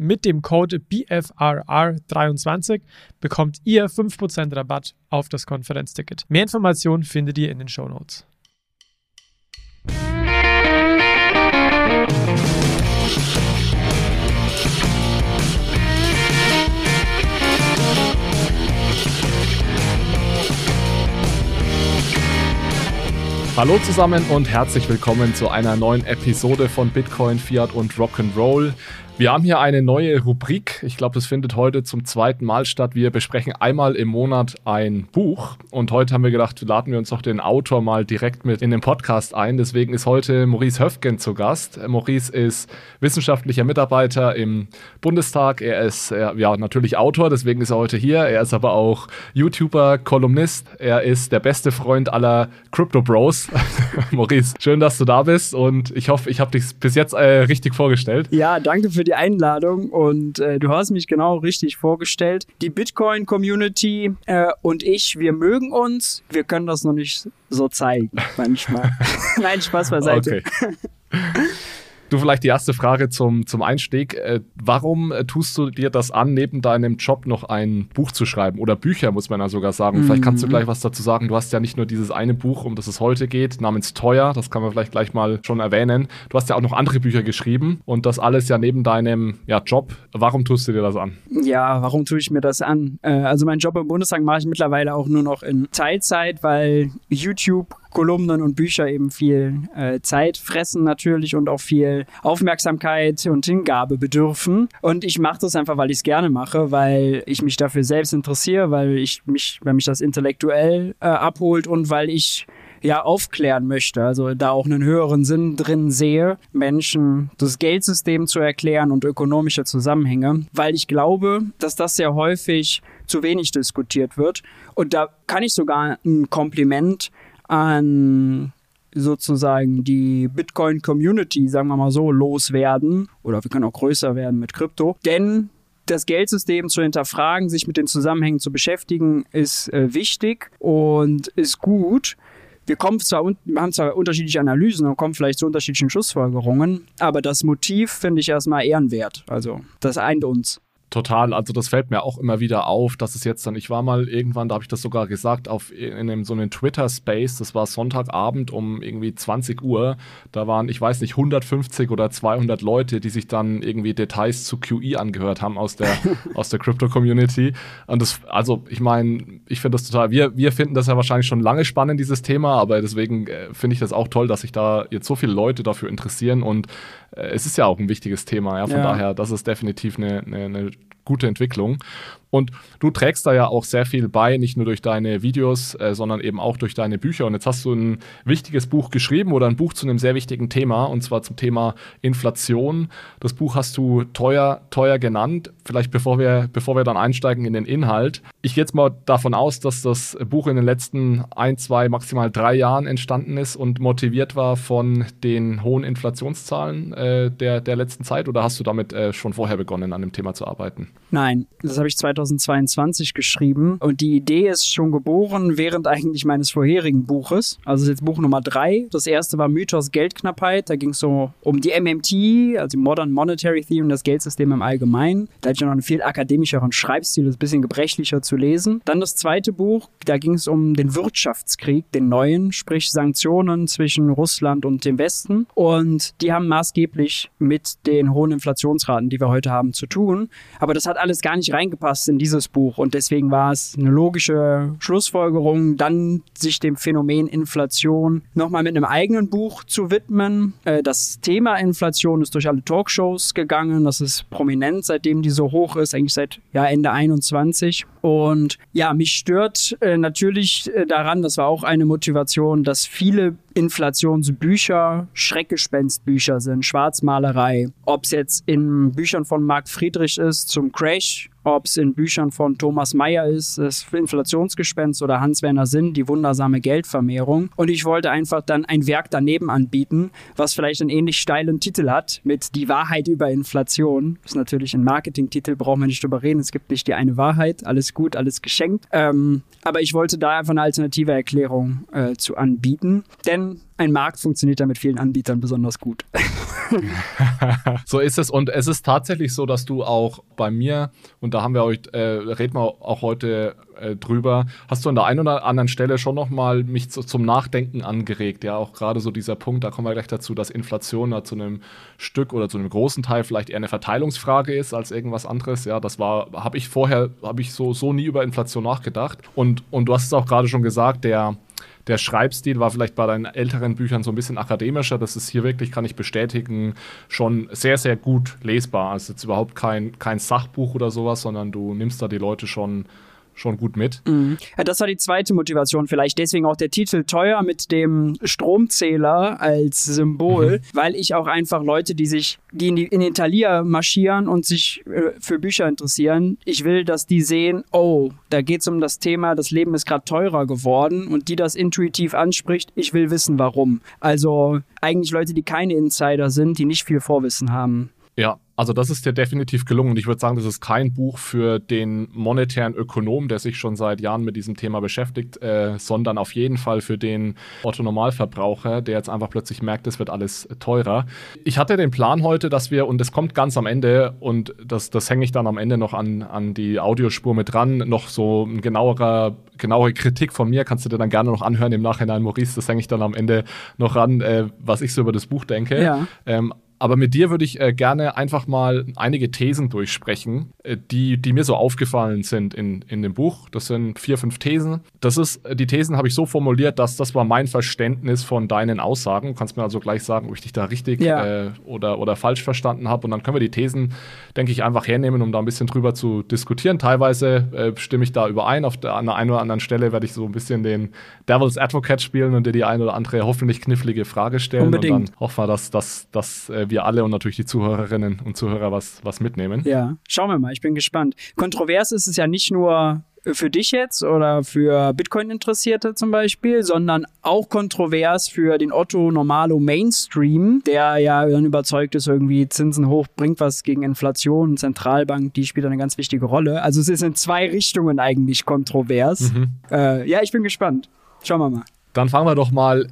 Mit dem Code BFRR23 bekommt ihr 5% 10% Rabatt auf das Konferenzticket. Mehr Informationen findet ihr in den Show Notes. Hallo zusammen und herzlich willkommen zu einer neuen Episode von Bitcoin, Fiat und Rock'n'Roll. Wir haben hier eine neue Rubrik. Ich glaube, das findet heute zum zweiten Mal statt. Wir besprechen einmal im Monat ein Buch. Und heute haben wir gedacht, laden wir uns doch den Autor mal direkt mit in den Podcast ein. Deswegen ist heute Maurice Höfgen zu Gast. Maurice ist wissenschaftlicher Mitarbeiter im Bundestag. Er ist ja natürlich Autor, deswegen ist er heute hier. Er ist aber auch YouTuber, Kolumnist. Er ist der beste Freund aller Crypto Bros. Maurice, schön, dass du da bist und ich hoffe, ich habe dich bis jetzt äh, richtig vorgestellt. Ja, danke für Einladung und äh, du hast mich genau richtig vorgestellt. Die Bitcoin-Community äh, und ich, wir mögen uns. Wir können das noch nicht so zeigen manchmal. Nein, Spaß beiseite. Okay. Du vielleicht die erste Frage zum, zum Einstieg. Äh, warum äh, tust du dir das an, neben deinem Job noch ein Buch zu schreiben? Oder Bücher, muss man ja sogar sagen. Mhm. Vielleicht kannst du mhm. gleich was dazu sagen. Du hast ja nicht nur dieses eine Buch, um das es heute geht, namens Teuer. Das kann man vielleicht gleich mal schon erwähnen. Du hast ja auch noch andere Bücher geschrieben und das alles ja neben deinem ja, Job. Warum tust du dir das an? Ja, warum tue ich mir das an? Äh, also meinen Job im Bundestag mache ich mittlerweile auch nur noch in Teilzeit, weil YouTube Kolumnen und Bücher eben viel äh, Zeit fressen natürlich und auch viel Aufmerksamkeit und Hingabe bedürfen. Und ich mache das einfach, weil ich es gerne mache, weil ich mich dafür selbst interessiere, weil ich mich, weil mich das intellektuell äh, abholt und weil ich ja aufklären möchte. Also da auch einen höheren Sinn drin sehe, Menschen das Geldsystem zu erklären und ökonomische Zusammenhänge, weil ich glaube, dass das sehr häufig zu wenig diskutiert wird. Und da kann ich sogar ein Kompliment an sozusagen die Bitcoin-Community, sagen wir mal so, loswerden. Oder wir können auch größer werden mit Krypto. Denn das Geldsystem zu hinterfragen, sich mit den Zusammenhängen zu beschäftigen, ist äh, wichtig und ist gut. Wir kommen zwar, wir haben zwar unterschiedliche Analysen und kommen vielleicht zu unterschiedlichen Schlussfolgerungen, aber das Motiv finde ich erstmal ehrenwert. Also, das eint uns. Total, also das fällt mir auch immer wieder auf, dass es jetzt dann, ich war mal irgendwann, da habe ich das sogar gesagt, auf in einem, so einem Twitter-Space, das war Sonntagabend um irgendwie 20 Uhr, da waren, ich weiß nicht, 150 oder 200 Leute, die sich dann irgendwie Details zu QE angehört haben aus der, aus der Crypto-Community. Und das, also ich meine, ich finde das total, wir, wir finden das ja wahrscheinlich schon lange spannend, dieses Thema, aber deswegen äh, finde ich das auch toll, dass sich da jetzt so viele Leute dafür interessieren und es ist ja auch ein wichtiges Thema, ja, von ja. daher, das ist definitiv eine, eine, eine gute Entwicklung. Und du trägst da ja auch sehr viel bei, nicht nur durch deine Videos, äh, sondern eben auch durch deine Bücher. Und jetzt hast du ein wichtiges Buch geschrieben oder ein Buch zu einem sehr wichtigen Thema, und zwar zum Thema Inflation. Das Buch hast du teuer, teuer genannt. Vielleicht bevor wir, bevor wir dann einsteigen in den Inhalt. Ich gehe jetzt mal davon aus, dass das Buch in den letzten ein, zwei, maximal drei Jahren entstanden ist und motiviert war von den hohen Inflationszahlen äh, der, der letzten Zeit. Oder hast du damit äh, schon vorher begonnen, an dem Thema zu arbeiten? Nein, das habe ich 2000 2022 geschrieben und die Idee ist schon geboren während eigentlich meines vorherigen Buches. Also ist jetzt Buch Nummer drei. Das erste war Mythos Geldknappheit. Da ging es so um die MMT, also Modern Monetary Theory, das Geldsystem im Allgemeinen. Da hatte ich noch einen viel akademischeren Schreibstil, das ist ein bisschen gebrechlicher zu lesen. Dann das zweite Buch, da ging es um den Wirtschaftskrieg, den neuen, sprich Sanktionen zwischen Russland und dem Westen. Und die haben maßgeblich mit den hohen Inflationsraten, die wir heute haben, zu tun. Aber das hat alles gar nicht reingepasst in dieses Buch. Und deswegen war es eine logische Schlussfolgerung, dann sich dem Phänomen Inflation nochmal mit einem eigenen Buch zu widmen. Äh, das Thema Inflation ist durch alle Talkshows gegangen. Das ist prominent, seitdem die so hoch ist, eigentlich seit ja, Ende 21. Und ja, mich stört äh, natürlich äh, daran, das war auch eine Motivation, dass viele Inflationsbücher Schreckgespenstbücher sind, Schwarzmalerei. Ob es jetzt in Büchern von Marc Friedrich ist zum Crash ob es in Büchern von Thomas Mayer ist, das Inflationsgespenst oder Hans-Werner Sinn, die wundersame Geldvermehrung. Und ich wollte einfach dann ein Werk daneben anbieten, was vielleicht einen ähnlich steilen Titel hat, mit Die Wahrheit über Inflation. Das ist natürlich ein Marketingtitel, brauchen wir nicht drüber reden. Es gibt nicht die eine Wahrheit, alles gut, alles geschenkt. Ähm, aber ich wollte da einfach eine alternative Erklärung äh, zu anbieten. Denn ein Markt funktioniert da mit vielen Anbietern besonders gut. so ist es. Und es ist tatsächlich so, dass du auch bei mir, und da haben wir euch, äh, reden wir auch heute äh, drüber, hast du an der einen oder anderen Stelle schon nochmal mich zu, zum Nachdenken angeregt. Ja, auch gerade so dieser Punkt, da kommen wir gleich dazu, dass Inflation da zu einem Stück oder zu einem großen Teil vielleicht eher eine Verteilungsfrage ist als irgendwas anderes. Ja, das war, habe ich vorher, habe ich so, so nie über Inflation nachgedacht. Und, und du hast es auch gerade schon gesagt, der der Schreibstil war vielleicht bei deinen älteren Büchern so ein bisschen akademischer. Das ist hier wirklich, kann ich bestätigen, schon sehr, sehr gut lesbar. Also jetzt überhaupt kein, kein Sachbuch oder sowas, sondern du nimmst da die Leute schon schon gut mit. Mhm. Ja, das war die zweite Motivation vielleicht. Deswegen auch der Titel teuer mit dem Stromzähler als Symbol, mhm. weil ich auch einfach Leute, die sich, die in, die, in den Thalia marschieren und sich äh, für Bücher interessieren, ich will, dass die sehen, oh, da geht es um das Thema, das Leben ist gerade teurer geworden und die das intuitiv anspricht, ich will wissen, warum. Also eigentlich Leute, die keine Insider sind, die nicht viel Vorwissen haben. Ja, also das ist dir definitiv gelungen. Und ich würde sagen, das ist kein Buch für den monetären Ökonom, der sich schon seit Jahren mit diesem Thema beschäftigt, äh, sondern auf jeden Fall für den Otto-Normalverbraucher, der jetzt einfach plötzlich merkt, es wird alles teurer. Ich hatte den Plan heute, dass wir, und das kommt ganz am Ende, und das, das hänge ich dann am Ende noch an, an die Audiospur mit dran, noch so ein genauerer genauere Kritik von mir kannst du dir dann gerne noch anhören im Nachhinein, Maurice. Das hänge ich dann am Ende noch ran, äh, was ich so über das Buch denke. Ja. Ähm, aber mit dir würde ich äh, gerne einfach mal einige Thesen durchsprechen, äh, die, die mir so aufgefallen sind in, in dem Buch. Das sind vier, fünf Thesen. Das ist, äh, die Thesen habe ich so formuliert, dass das war mein Verständnis von deinen Aussagen. Du kannst mir also gleich sagen, ob ich dich da richtig ja. äh, oder, oder falsch verstanden habe. Und dann können wir die Thesen, denke ich, einfach hernehmen, um da ein bisschen drüber zu diskutieren. Teilweise äh, stimme ich da überein. Auf der, an der einen oder anderen Stelle werde ich so ein bisschen den Devil's Advocate spielen und dir die eine oder andere hoffentlich knifflige Frage stellen. Unbedingt. Und dann hoffen wir, dass, äh, wir alle und natürlich die Zuhörerinnen und Zuhörer was, was mitnehmen. Ja, schauen wir mal, ich bin gespannt. Kontrovers ist es ja nicht nur für dich jetzt oder für Bitcoin-Interessierte zum Beispiel, sondern auch kontrovers für den Otto Normalo Mainstream, der ja dann überzeugt ist, irgendwie Zinsen hoch bringt was gegen Inflation, Zentralbank, die spielt eine ganz wichtige Rolle. Also es ist in zwei Richtungen eigentlich kontrovers. Mhm. Äh, ja, ich bin gespannt. Schauen wir mal. Dann fangen wir doch mal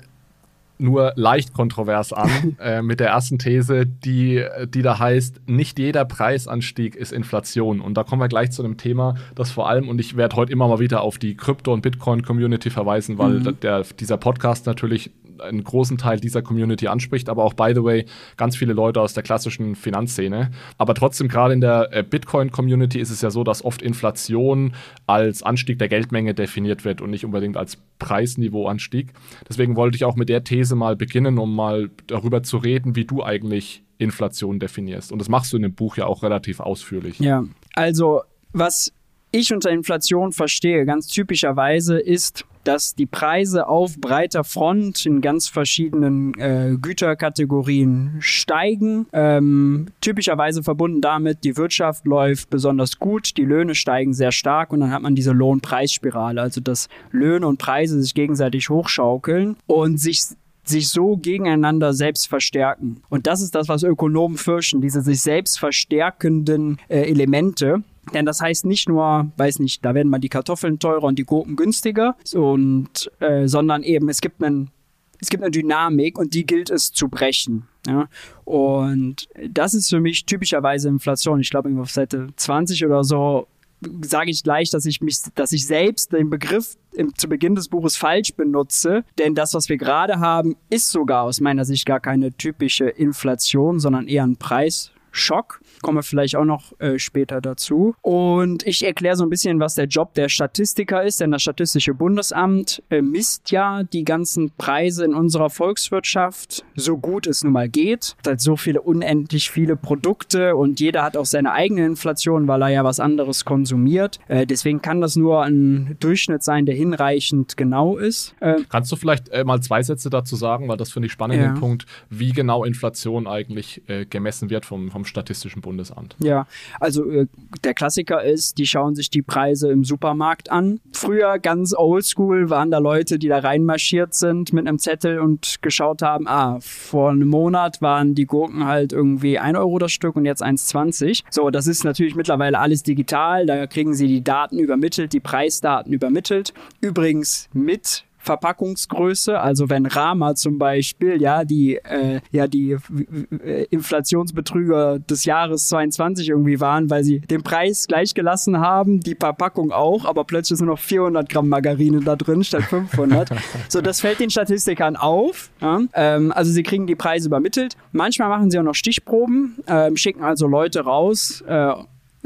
nur leicht kontrovers an äh, mit der ersten These, die, die da heißt, nicht jeder Preisanstieg ist Inflation. Und da kommen wir gleich zu einem Thema, das vor allem, und ich werde heute immer mal wieder auf die Krypto- und Bitcoin-Community verweisen, weil mhm. der, dieser Podcast natürlich einen großen Teil dieser Community anspricht, aber auch, by the way, ganz viele Leute aus der klassischen Finanzszene. Aber trotzdem, gerade in der äh, Bitcoin-Community ist es ja so, dass oft Inflation als Anstieg der Geldmenge definiert wird und nicht unbedingt als Preisniveauanstieg. Deswegen wollte ich auch mit der These mal beginnen, um mal darüber zu reden, wie du eigentlich Inflation definierst. Und das machst du in dem Buch ja auch relativ ausführlich. Ja, also was ich unter Inflation verstehe, ganz typischerweise, ist, dass die Preise auf breiter Front in ganz verschiedenen äh, Güterkategorien steigen. Ähm, typischerweise verbunden damit, die Wirtschaft läuft besonders gut, die Löhne steigen sehr stark und dann hat man diese Lohnpreisspirale, also dass Löhne und Preise sich gegenseitig hochschaukeln und sich sich so gegeneinander selbst verstärken. Und das ist das, was Ökonomen fürchten, diese sich selbst verstärkenden äh, Elemente. Denn das heißt nicht nur, weiß nicht, da werden mal die Kartoffeln teurer und die Gurken günstiger, und, äh, sondern eben es gibt einen es gibt eine Dynamik und die gilt es zu brechen. Ja? Und das ist für mich typischerweise Inflation. Ich glaube, auf Seite 20 oder so sage ich gleich, dass ich mich, dass ich selbst den Begriff im, zu Beginn des Buches falsch benutze, denn das, was wir gerade haben, ist sogar aus meiner Sicht gar keine typische Inflation, sondern eher ein Preis, Kommen wir vielleicht auch noch äh, später dazu. Und ich erkläre so ein bisschen, was der Job der Statistiker ist, denn das Statistische Bundesamt äh, misst ja die ganzen Preise in unserer Volkswirtschaft, so gut es nun mal geht. Es halt so viele, unendlich viele Produkte und jeder hat auch seine eigene Inflation, weil er ja was anderes konsumiert. Äh, deswegen kann das nur ein Durchschnitt sein, der hinreichend genau ist. Äh, Kannst du vielleicht äh, mal zwei Sätze dazu sagen, weil das finde ich spannend, ja. den Punkt, wie genau Inflation eigentlich äh, gemessen wird vom, vom Statistischen Bundesamt? Bundesamt. Ja, also äh, der Klassiker ist, die schauen sich die Preise im Supermarkt an. Früher ganz oldschool waren da Leute, die da reinmarschiert sind mit einem Zettel und geschaut haben, ah, vor einem Monat waren die Gurken halt irgendwie 1 Euro das Stück und jetzt 1,20. So, das ist natürlich mittlerweile alles digital. Da kriegen sie die Daten übermittelt, die Preisdaten übermittelt. Übrigens mit Verpackungsgröße. Also wenn Rama zum Beispiel, ja, die, äh, ja, die äh, Inflationsbetrüger des Jahres 22 irgendwie waren, weil sie den Preis gleich gelassen haben, die Verpackung auch, aber plötzlich sind noch 400 Gramm Margarine da drin statt 500. so, das fällt den Statistikern auf. Ja? Ähm, also sie kriegen die Preise übermittelt. Manchmal machen sie auch noch Stichproben, ähm, schicken also Leute raus, äh,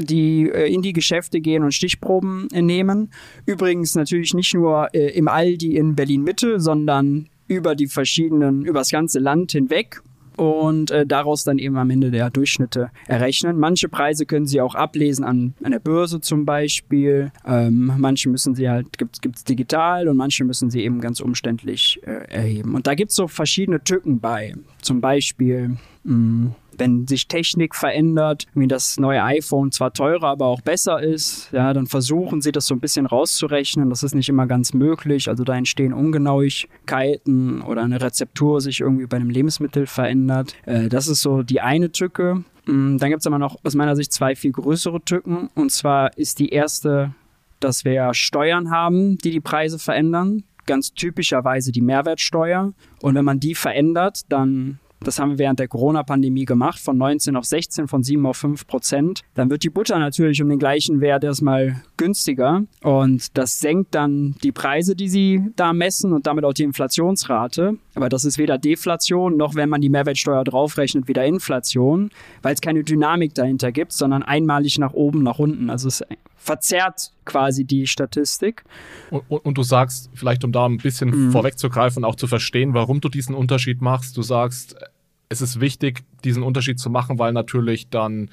die äh, in die Geschäfte gehen und Stichproben äh, nehmen. Übrigens natürlich nicht nur äh, im Aldi in Berlin Mitte, sondern über die verschiedenen, über das ganze Land hinweg und äh, daraus dann eben am Ende der Durchschnitte errechnen. Manche Preise können Sie auch ablesen an, an der Börse zum Beispiel. Ähm, manche müssen Sie halt, gibt es digital und manche müssen Sie eben ganz umständlich äh, erheben. Und da gibt es so verschiedene Tücken bei. Zum Beispiel mh, mm, wenn sich Technik verändert, wie das neue iPhone zwar teurer, aber auch besser ist, ja, dann versuchen sie das so ein bisschen rauszurechnen. Das ist nicht immer ganz möglich. Also da entstehen Ungenauigkeiten oder eine Rezeptur sich irgendwie bei einem Lebensmittel verändert. Äh, das ist so die eine Tücke. Mm, dann gibt es aber noch aus meiner Sicht zwei viel größere Tücken. Und zwar ist die erste, dass wir Steuern haben, die die Preise verändern ganz typischerweise die Mehrwertsteuer. Und wenn man die verändert, dann das haben wir während der Corona-Pandemie gemacht, von 19 auf 16, von 7 auf 5 Prozent. Dann wird die Butter natürlich um den gleichen Wert erstmal günstiger und das senkt dann die Preise, die sie da messen und damit auch die Inflationsrate. Aber das ist weder Deflation noch, wenn man die Mehrwertsteuer draufrechnet, wieder Inflation, weil es keine Dynamik dahinter gibt, sondern einmalig nach oben, nach unten. Also es verzerrt quasi die Statistik. Und, und, und, du sagst, vielleicht um da ein bisschen mhm. vorwegzugreifen, auch zu verstehen, warum du diesen Unterschied machst, du sagst, es ist wichtig, diesen Unterschied zu machen, weil natürlich dann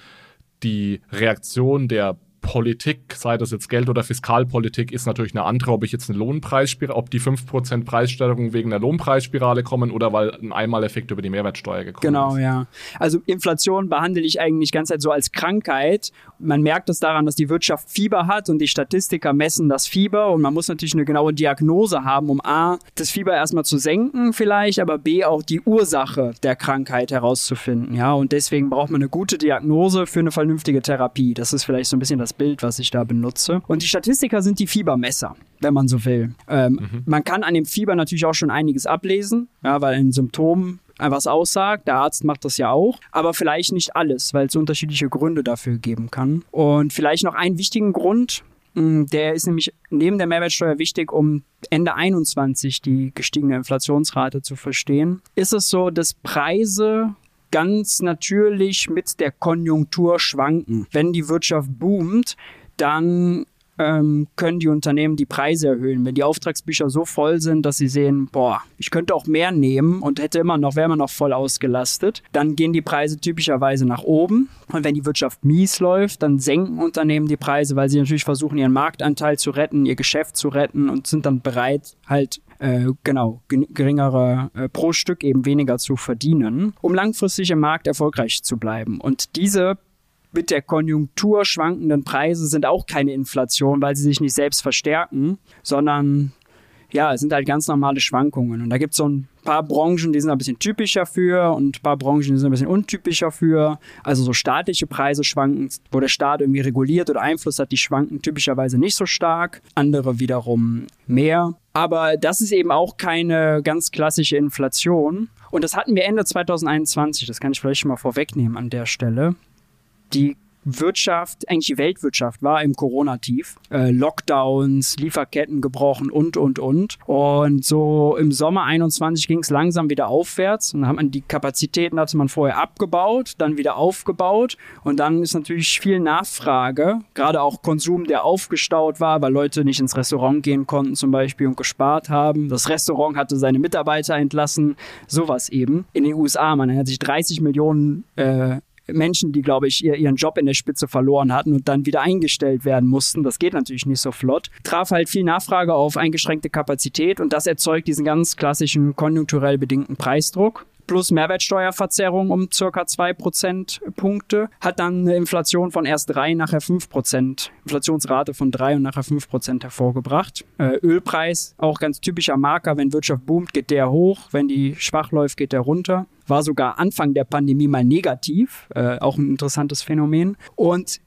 die Reaktion der Politik, sei das jetzt Geld- oder Fiskalpolitik, ist natürlich eine andere, ob ich jetzt eine Lohnpreisspirale, ob die 5% Preissteigerung wegen der Lohnpreisspirale kommen oder weil ein Einmaleffekt über die Mehrwertsteuer gekommen genau, ist. Genau, ja. Also Inflation behandle ich eigentlich ganz halt so als Krankheit. Man merkt es daran, dass die Wirtschaft Fieber hat und die Statistiker messen das Fieber und man muss natürlich eine genaue Diagnose haben, um A, das Fieber erstmal zu senken vielleicht, aber B, auch die Ursache der Krankheit herauszufinden. Ja, und deswegen braucht man eine gute Diagnose für eine vernünftige Therapie. Das ist vielleicht so ein bisschen das Bild, was ich da benutze. Und die Statistiker sind die Fiebermesser, wenn man so will. Ähm, mhm. Man kann an dem Fieber natürlich auch schon einiges ablesen, ja, weil ein Symptom was aussagt. Der Arzt macht das ja auch, aber vielleicht nicht alles, weil es unterschiedliche Gründe dafür geben kann. Und vielleicht noch einen wichtigen Grund, hm, der ist nämlich neben der Mehrwertsteuer wichtig, um Ende 21 die gestiegene Inflationsrate zu verstehen. Ist es so, dass Preise ganz natürlich mit der Konjunktur schwanken. Wenn die Wirtschaft boomt, dann ähm, können die Unternehmen die Preise erhöhen. Wenn die Auftragsbücher so voll sind, dass sie sehen, boah, ich könnte auch mehr nehmen und hätte immer noch, wäre immer noch voll ausgelastet, dann gehen die Preise typischerweise nach oben. Und wenn die Wirtschaft mies läuft, dann senken Unternehmen die Preise, weil sie natürlich versuchen, ihren Marktanteil zu retten, ihr Geschäft zu retten und sind dann bereit, halt äh, genau, geringere äh, pro Stück eben weniger zu verdienen, um langfristig im Markt erfolgreich zu bleiben. Und diese mit der Konjunktur schwankenden Preise sind auch keine Inflation, weil sie sich nicht selbst verstärken, sondern ja, es sind halt ganz normale Schwankungen. Und da gibt es so ein paar Branchen, die sind ein bisschen typischer für und ein paar Branchen, die sind ein bisschen untypischer für. Also so staatliche Preise schwanken, wo der Staat irgendwie reguliert oder Einfluss hat, die schwanken typischerweise nicht so stark. Andere wiederum mehr. Aber das ist eben auch keine ganz klassische Inflation. Und das hatten wir Ende 2021, das kann ich vielleicht schon mal vorwegnehmen an der Stelle. Die Wirtschaft, eigentlich die Weltwirtschaft war im Corona-Tief. Äh, Lockdowns, Lieferketten gebrochen und, und, und. Und so im Sommer 21 ging es langsam wieder aufwärts. Und dann hat man die Kapazitäten hatte man vorher abgebaut, dann wieder aufgebaut. Und dann ist natürlich viel Nachfrage, gerade auch Konsum, der aufgestaut war, weil Leute nicht ins Restaurant gehen konnten zum Beispiel und gespart haben. Das Restaurant hatte seine Mitarbeiter entlassen, sowas eben. In den USA, man hat sich 30 Millionen äh, Menschen, die, glaube ich, ihren Job in der Spitze verloren hatten und dann wieder eingestellt werden mussten. Das geht natürlich nicht so flott. Traf halt viel Nachfrage auf eingeschränkte Kapazität und das erzeugt diesen ganz klassischen konjunkturell bedingten Preisdruck. Plus Mehrwertsteuerverzerrung um circa zwei Prozentpunkte, hat dann eine Inflation von erst drei, nachher fünf Prozent, Inflationsrate von drei und nachher fünf Prozent hervorgebracht. Äh, Ölpreis, auch ganz typischer Marker, wenn Wirtschaft boomt, geht der hoch, wenn die schwach läuft, geht der runter. War sogar Anfang der Pandemie mal negativ, äh, auch ein interessantes Phänomen. Und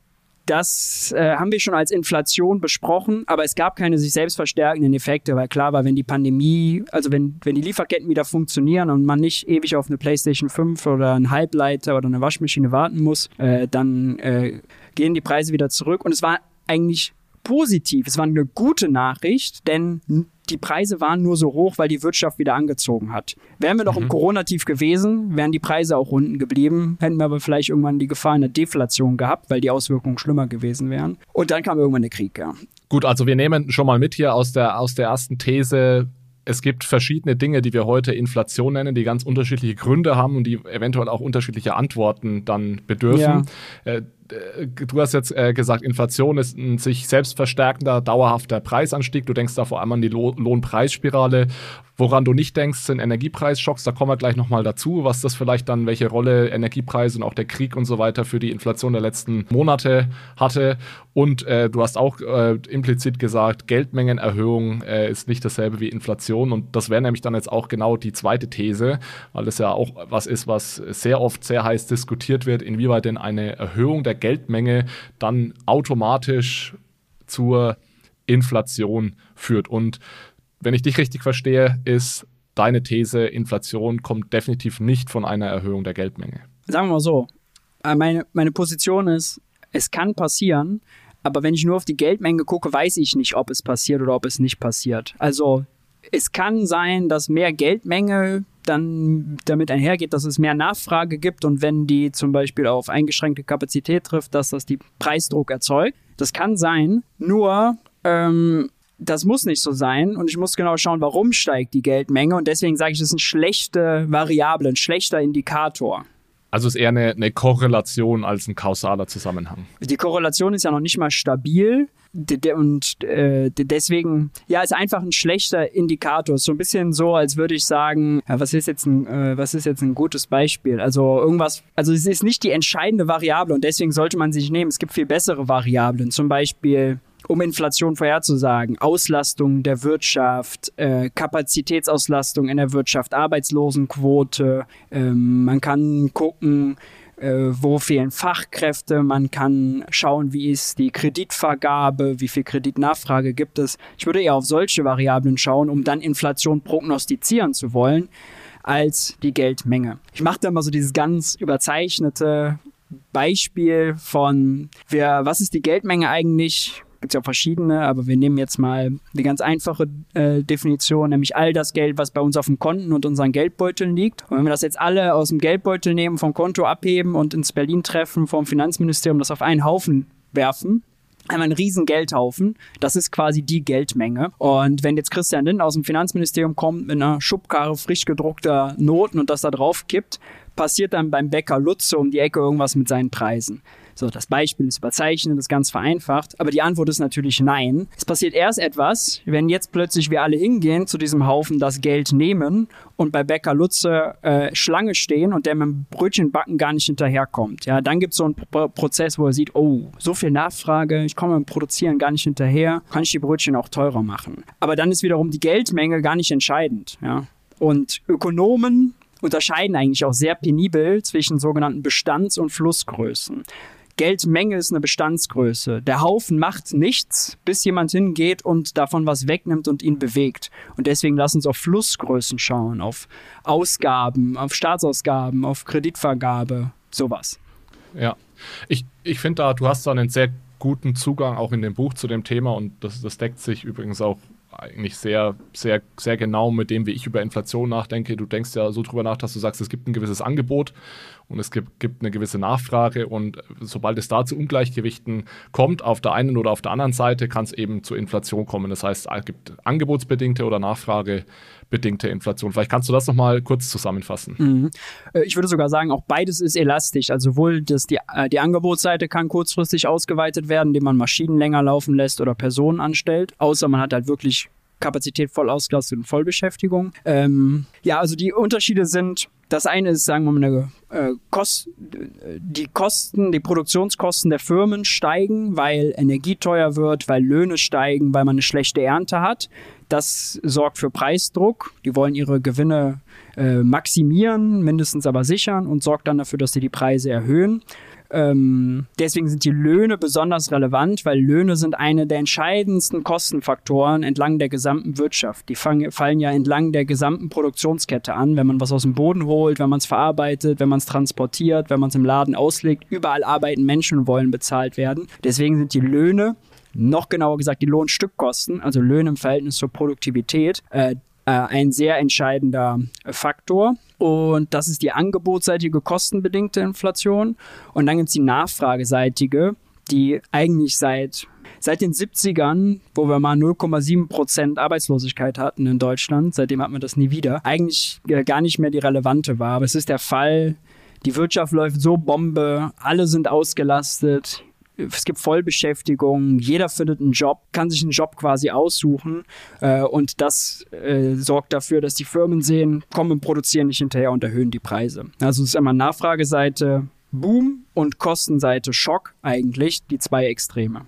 das äh, haben wir schon als Inflation besprochen, aber es gab keine sich selbst verstärkenden Effekte, weil klar war, wenn die Pandemie, also wenn, wenn die Lieferketten wieder funktionieren und man nicht ewig auf eine PlayStation 5 oder einen Halbleiter oder eine Waschmaschine warten muss, äh, dann äh, gehen die Preise wieder zurück. Und es war eigentlich positiv. Es war eine gute Nachricht, denn die Preise waren nur so hoch, weil die Wirtschaft wieder angezogen hat. Wären wir noch mhm. im Corona-Tief gewesen, wären die Preise auch unten geblieben, hätten wir aber vielleicht irgendwann die Gefahr einer Deflation gehabt, weil die Auswirkungen schlimmer gewesen wären. Und dann kam irgendwann der Krieg, ja. Gut, also wir nehmen schon mal mit hier aus der, aus der ersten These, es gibt verschiedene Dinge, die wir heute Inflation nennen, die ganz unterschiedliche Gründe haben und die eventuell auch unterschiedliche Antworten dann bedürfen. Ja. Äh, du hast jetzt äh, gesagt, Inflation ist ein sich selbst verstärkender, dauerhafter Preisanstieg. Du denkst da vor allem an die Lo Lohnpreisspirale. Woran du nicht denkst, sind Energiepreisschocks. Da kommen wir gleich nochmal dazu, was das vielleicht dann, welche Rolle Energiepreise und auch der Krieg und so weiter für die Inflation der letzten Monate hatte. Und äh, du hast auch äh, implizit gesagt, Geldmengenerhöhung äh, ist nicht dasselbe wie Inflation. Und das wäre nämlich dann jetzt auch genau die zweite These, weil das ja auch was ist, was sehr oft sehr heiß diskutiert wird, inwieweit denn eine Erhöhung der Geldmenge dann automatisch zur Inflation führt. Und wenn ich dich richtig verstehe, ist deine These, Inflation kommt definitiv nicht von einer Erhöhung der Geldmenge. Sagen wir mal so, äh, meine, meine Position ist, es kann passieren, aber wenn ich nur auf die Geldmenge gucke, weiß ich nicht, ob es passiert oder ob es nicht passiert. Also es kann sein, dass mehr Geldmenge dann damit einhergeht, dass es mehr Nachfrage gibt und wenn die zum Beispiel auf eingeschränkte Kapazität trifft, dass das die Preisdruck erzeugt. Das kann sein, nur ähm, das muss nicht so sein und ich muss genau schauen, warum steigt die Geldmenge und deswegen sage ich, das ist eine schlechte Variable, ein schlechter Indikator. Also ist eher eine, eine Korrelation als ein kausaler Zusammenhang. Die Korrelation ist ja noch nicht mal stabil und äh, deswegen, ja, ist einfach ein schlechter Indikator. So ein bisschen so, als würde ich sagen, ja, was ist jetzt ein, äh, was ist jetzt ein gutes Beispiel? Also irgendwas, also es ist nicht die entscheidende Variable und deswegen sollte man sich nehmen. Es gibt viel bessere Variablen. Zum Beispiel um Inflation vorherzusagen. Auslastung der Wirtschaft, äh, Kapazitätsauslastung in der Wirtschaft, Arbeitslosenquote. Ähm, man kann gucken, äh, wo fehlen Fachkräfte. Man kann schauen, wie ist die Kreditvergabe, wie viel Kreditnachfrage gibt es. Ich würde eher auf solche Variablen schauen, um dann Inflation prognostizieren zu wollen als die Geldmenge. Ich mache da mal so dieses ganz überzeichnete Beispiel von, wer, was ist die Geldmenge eigentlich? Gibt es ja verschiedene, aber wir nehmen jetzt mal die ganz einfache äh, Definition, nämlich all das Geld, was bei uns auf dem Konten und unseren Geldbeuteln liegt. Und wenn wir das jetzt alle aus dem Geldbeutel nehmen, vom Konto abheben und ins Berlin treffen, vom Finanzministerium das auf einen Haufen werfen, haben wir einen riesen Geldhaufen. Das ist quasi die Geldmenge. Und wenn jetzt Christian Lind aus dem Finanzministerium kommt mit einer Schubkarre frisch gedruckter Noten und das da drauf kippt, passiert dann beim Bäcker Lutze um die Ecke irgendwas mit seinen Preisen. So, das Beispiel ist überzeichnet, ist ganz vereinfacht, aber die Antwort ist natürlich nein. Es passiert erst etwas, wenn jetzt plötzlich wir alle hingehen zu diesem Haufen, das Geld nehmen und bei Bäcker Lutze äh, Schlange stehen und der mit dem Brötchenbacken gar nicht hinterherkommt. Ja, dann gibt es so einen Pro Prozess, wo er sieht, oh, so viel Nachfrage, ich komme beim Produzieren gar nicht hinterher, kann ich die Brötchen auch teurer machen. Aber dann ist wiederum die Geldmenge gar nicht entscheidend. Ja. Und Ökonomen unterscheiden eigentlich auch sehr penibel zwischen sogenannten Bestands- und Flussgrößen. Geldmenge ist eine Bestandsgröße. Der Haufen macht nichts, bis jemand hingeht und davon was wegnimmt und ihn bewegt. Und deswegen lass uns auf Flussgrößen schauen, auf Ausgaben, auf Staatsausgaben, auf Kreditvergabe, sowas. Ja, ich, ich finde da, du hast da einen sehr guten Zugang auch in dem Buch zu dem Thema und das, das deckt sich übrigens auch eigentlich sehr, sehr, sehr genau mit dem, wie ich über Inflation nachdenke. Du denkst ja so drüber nach, dass du sagst, es gibt ein gewisses Angebot und es gibt, gibt eine gewisse Nachfrage und sobald es da zu Ungleichgewichten kommt, auf der einen oder auf der anderen Seite, kann es eben zu Inflation kommen. Das heißt, es gibt angebotsbedingte oder nachfragebedingte Inflation. Vielleicht kannst du das nochmal kurz zusammenfassen. Mhm. Äh, ich würde sogar sagen, auch beides ist elastisch. Also sowohl das, die, äh, die Angebotsseite kann kurzfristig ausgeweitet werden, indem man Maschinen länger laufen lässt oder Personen anstellt, außer man hat halt wirklich Kapazität voll ausgelastet und Vollbeschäftigung. Ähm, ja, also die Unterschiede sind das eine ist, sagen wir mal, eine, äh, Kost, die Kosten, die Produktionskosten der Firmen steigen, weil Energie teuer wird, weil Löhne steigen, weil man eine schlechte Ernte hat. Das sorgt für Preisdruck. Die wollen ihre Gewinne äh, maximieren, mindestens aber sichern und sorgt dann dafür, dass sie die Preise erhöhen. Ähm, deswegen sind die Löhne besonders relevant, weil Löhne sind eine der entscheidendsten Kostenfaktoren entlang der gesamten Wirtschaft. Die fang, fallen ja entlang der gesamten Produktionskette an, wenn man was aus dem Boden holt, wenn man es verarbeitet, wenn man es transportiert, wenn man es im Laden auslegt. Überall arbeiten Menschen und wollen bezahlt werden. Deswegen sind die Löhne noch genauer gesagt die Lohnstückkosten, also Löhne im Verhältnis zur Produktivität, äh, äh, ein sehr entscheidender Faktor. Und das ist die angebotsseitige kostenbedingte Inflation. Und dann gibt es die nachfrageseitige, die eigentlich seit, seit den 70ern, wo wir mal 0,7 Prozent Arbeitslosigkeit hatten in Deutschland, seitdem hat man das nie wieder, eigentlich äh, gar nicht mehr die relevante war. Aber es ist der Fall, die Wirtschaft läuft so Bombe, alle sind ausgelastet, es gibt Vollbeschäftigung, jeder findet einen Job, kann sich einen Job quasi aussuchen äh, und das äh, sorgt dafür, dass die Firmen sehen, kommen und produzieren nicht hinterher und erhöhen die Preise. Also es ist einmal Nachfrageseite Boom und Kostenseite Schock eigentlich, die zwei Extreme.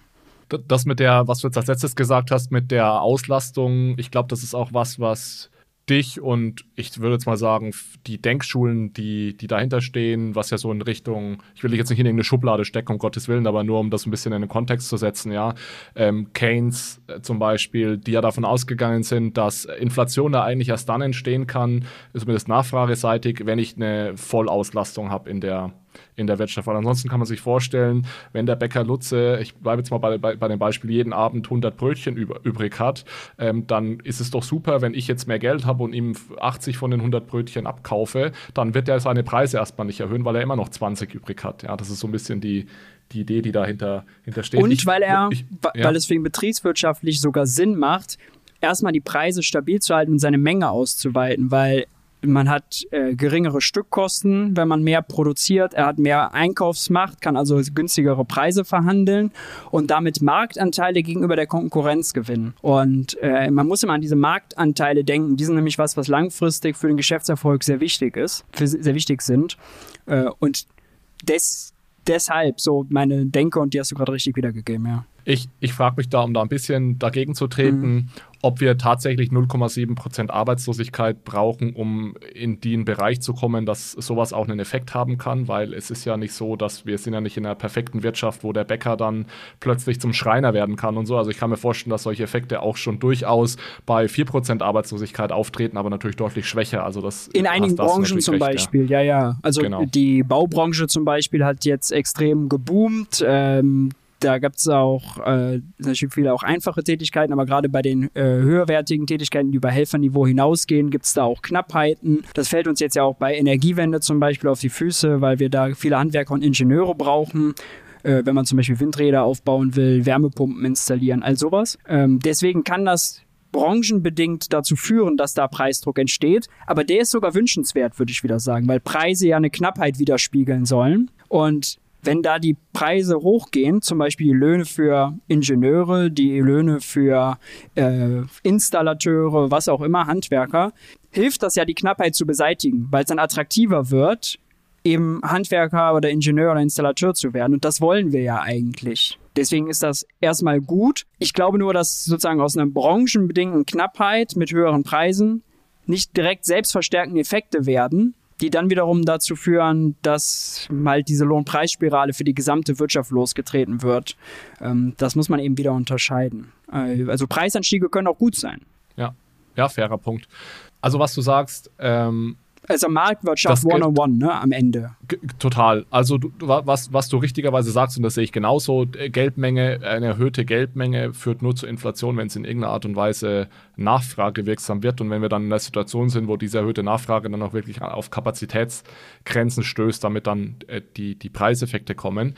Das mit der, was du jetzt als letztes gesagt hast, mit der Auslastung, ich glaube, das ist auch was, was dich und ich würde jetzt mal sagen, die Denkschulen, die, die dahinter stehen, was ja so in Richtung, ich will dich jetzt nicht in irgendeine Schublade stecken, um Gottes Willen, aber nur um das ein bisschen in den Kontext zu setzen, ja. Ähm, Keynes äh, zum Beispiel, die ja davon ausgegangen sind, dass Inflation da eigentlich erst dann entstehen kann, zumindest nachfrageseitig, wenn ich eine Vollauslastung habe in der, in der Wirtschaft. Weil ansonsten kann man sich vorstellen, wenn der Bäcker Lutze, ich bleibe jetzt mal bei, bei, bei, dem Beispiel, jeden Abend 100 Brötchen über, übrig hat, ähm, dann ist es doch super, wenn ich jetzt mehr Geld habe und ihm 80 von den 100 Brötchen abkaufe, dann wird er seine Preise erstmal nicht erhöhen, weil er immer noch 20 übrig hat. Ja, das ist so ein bisschen die, die Idee, die dahinter steht. Und ich, weil er, ich, ja. weil es wegen betriebswirtschaftlich sogar Sinn macht, erstmal die Preise stabil zu halten und seine Menge auszuweiten, weil man hat äh, geringere Stückkosten, wenn man mehr produziert. Er hat mehr Einkaufsmacht, kann also günstigere Preise verhandeln und damit Marktanteile gegenüber der Konkurrenz gewinnen. Und äh, man muss immer an diese Marktanteile denken. Die sind nämlich was, was langfristig für den Geschäftserfolg sehr wichtig ist, für, sehr wichtig sind. Äh, und des, deshalb so meine Denke und die hast du gerade richtig wiedergegeben, ja. Ich, ich frage mich da, um da ein bisschen dagegen zu treten, mhm ob wir tatsächlich 0,7 Prozent Arbeitslosigkeit brauchen, um in den Bereich zu kommen, dass sowas auch einen Effekt haben kann, weil es ist ja nicht so, dass wir sind ja nicht in einer perfekten Wirtschaft, wo der Bäcker dann plötzlich zum Schreiner werden kann und so. Also ich kann mir vorstellen, dass solche Effekte auch schon durchaus bei 4 Prozent Arbeitslosigkeit auftreten, aber natürlich deutlich schwächer. Also das in einigen Branchen zum recht, Beispiel, ja, ja. ja. Also genau. die Baubranche zum Beispiel hat jetzt extrem geboomt. Ähm, da gibt es auch äh, natürlich viele auch einfache Tätigkeiten, aber gerade bei den äh, höherwertigen Tätigkeiten, die über Helferniveau hinausgehen, gibt es da auch Knappheiten. Das fällt uns jetzt ja auch bei Energiewende zum Beispiel auf die Füße, weil wir da viele Handwerker und Ingenieure brauchen äh, wenn man zum Beispiel Windräder aufbauen will, Wärmepumpen installieren, all sowas. Ähm, deswegen kann das branchenbedingt dazu führen, dass da Preisdruck entsteht. Aber der ist sogar wünschenswert, würde ich wieder sagen, weil Preise ja eine Knappheit widerspiegeln sollen. Und wenn da die Preise hochgehen, zum Beispiel die Löhne für Ingenieure, die Löhne für äh, Installateure, was auch immer, Handwerker, hilft das ja, die Knappheit zu beseitigen, weil es dann attraktiver wird, eben Handwerker oder Ingenieur oder Installateur zu werden. Und das wollen wir ja eigentlich. Deswegen ist das erstmal gut. Ich glaube nur, dass sozusagen aus einer branchenbedingten Knappheit mit höheren Preisen nicht direkt selbstverstärkende Effekte werden, die dann wiederum dazu führen, dass halt diese Lohnpreisspirale für die gesamte Wirtschaft losgetreten wird. Ähm, das muss man eben wieder unterscheiden. Äh, also Preisanstiege können auch gut sein. Ja, ja, fairer Punkt. Also was du sagst, ähm, also Marktwirtschaft one-on-one, ne, am Ende. Total. Also du, was, was du richtigerweise sagst, und das sehe ich genauso, äh, Geldmenge, eine erhöhte Geldmenge führt nur zur Inflation, wenn es in irgendeiner Art und Weise nachfragewirksam wird. Und wenn wir dann in einer Situation sind, wo diese erhöhte Nachfrage dann auch wirklich auf Kapazitätsgrenzen stößt, damit dann äh, die, die Preiseffekte kommen,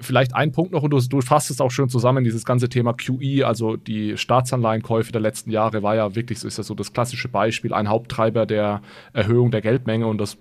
Vielleicht ein Punkt noch, und du, du fasst es auch schön zusammen, dieses ganze Thema QE, also die Staatsanleihenkäufe der letzten Jahre, war ja wirklich, so ist ja so das klassische Beispiel, ein Haupttreiber der Erhöhung der Geldmenge. Und das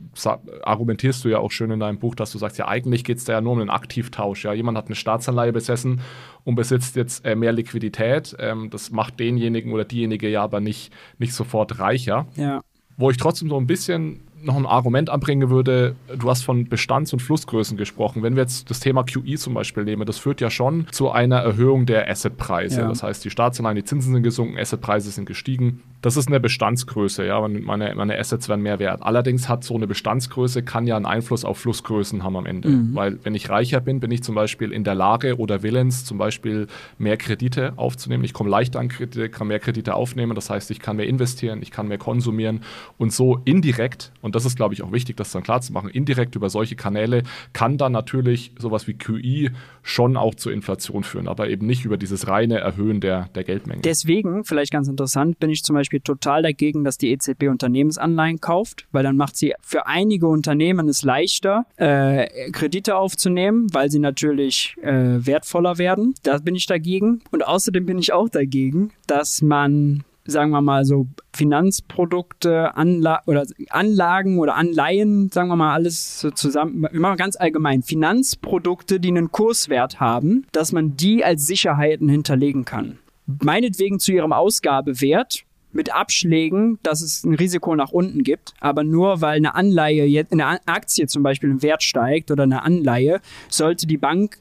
argumentierst du ja auch schön in deinem Buch, dass du sagst, ja, eigentlich geht es da ja nur um einen Aktivtausch. Ja, jemand hat eine Staatsanleihe besessen und besitzt jetzt äh, mehr Liquidität. Ähm, das macht denjenigen oder diejenige ja aber nicht, nicht sofort reicher. Ja. Wo ich trotzdem so ein bisschen noch ein Argument anbringen würde, du hast von Bestands- und Flussgrößen gesprochen. Wenn wir jetzt das Thema QE zum Beispiel nehmen, das führt ja schon zu einer Erhöhung der Assetpreise. Ja. Das heißt, die Staatsanleihen, die Zinsen sind gesunken, Assetpreise sind gestiegen. Das ist eine Bestandsgröße, ja, meine, meine Assets werden mehr wert. Allerdings hat so eine Bestandsgröße, kann ja einen Einfluss auf Flussgrößen haben am Ende. Mhm. Weil wenn ich reicher bin, bin ich zum Beispiel in der Lage oder willens, zum Beispiel mehr Kredite aufzunehmen. Ich komme leichter an Kredite, kann mehr Kredite aufnehmen. Das heißt, ich kann mehr investieren, ich kann mehr konsumieren und so indirekt, und das ist, glaube ich, auch wichtig, das dann klar zu machen, indirekt über solche Kanäle kann dann natürlich sowas wie QI schon auch zur Inflation führen, aber eben nicht über dieses reine Erhöhen der, der Geldmenge. Deswegen, vielleicht ganz interessant, bin ich zum Beispiel total dagegen, dass die EZB Unternehmensanleihen kauft, weil dann macht sie für einige Unternehmen es leichter, äh, Kredite aufzunehmen, weil sie natürlich äh, wertvoller werden. Da bin ich dagegen. Und außerdem bin ich auch dagegen, dass man sagen wir mal so Finanzprodukte, Anla oder Anlagen oder Anleihen, sagen wir mal alles so zusammen, machen ganz allgemein, Finanzprodukte, die einen Kurswert haben, dass man die als Sicherheiten hinterlegen kann. Meinetwegen zu ihrem Ausgabewert, mit Abschlägen, dass es ein Risiko nach unten gibt, aber nur weil eine Anleihe, jetzt eine Aktie zum Beispiel im Wert steigt oder eine Anleihe, sollte die Bank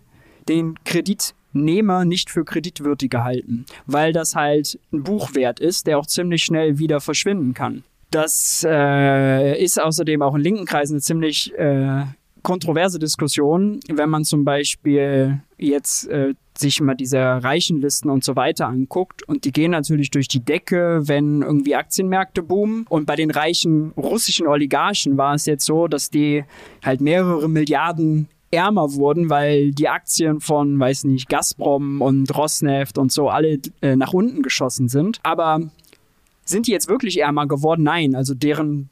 den Kredit Nehmer nicht für kreditwürdig gehalten, weil das halt ein Buchwert ist, der auch ziemlich schnell wieder verschwinden kann. Das äh, ist außerdem auch in linken Kreisen eine ziemlich äh, kontroverse Diskussion, wenn man zum Beispiel jetzt äh, sich mal diese Reichenlisten und so weiter anguckt. Und die gehen natürlich durch die Decke, wenn irgendwie Aktienmärkte boomen. Und bei den reichen russischen Oligarchen war es jetzt so, dass die halt mehrere Milliarden ärmer wurden, weil die Aktien von, weiß nicht, Gazprom und Rosneft und so alle äh, nach unten geschossen sind. Aber sind die jetzt wirklich ärmer geworden? Nein, also deren,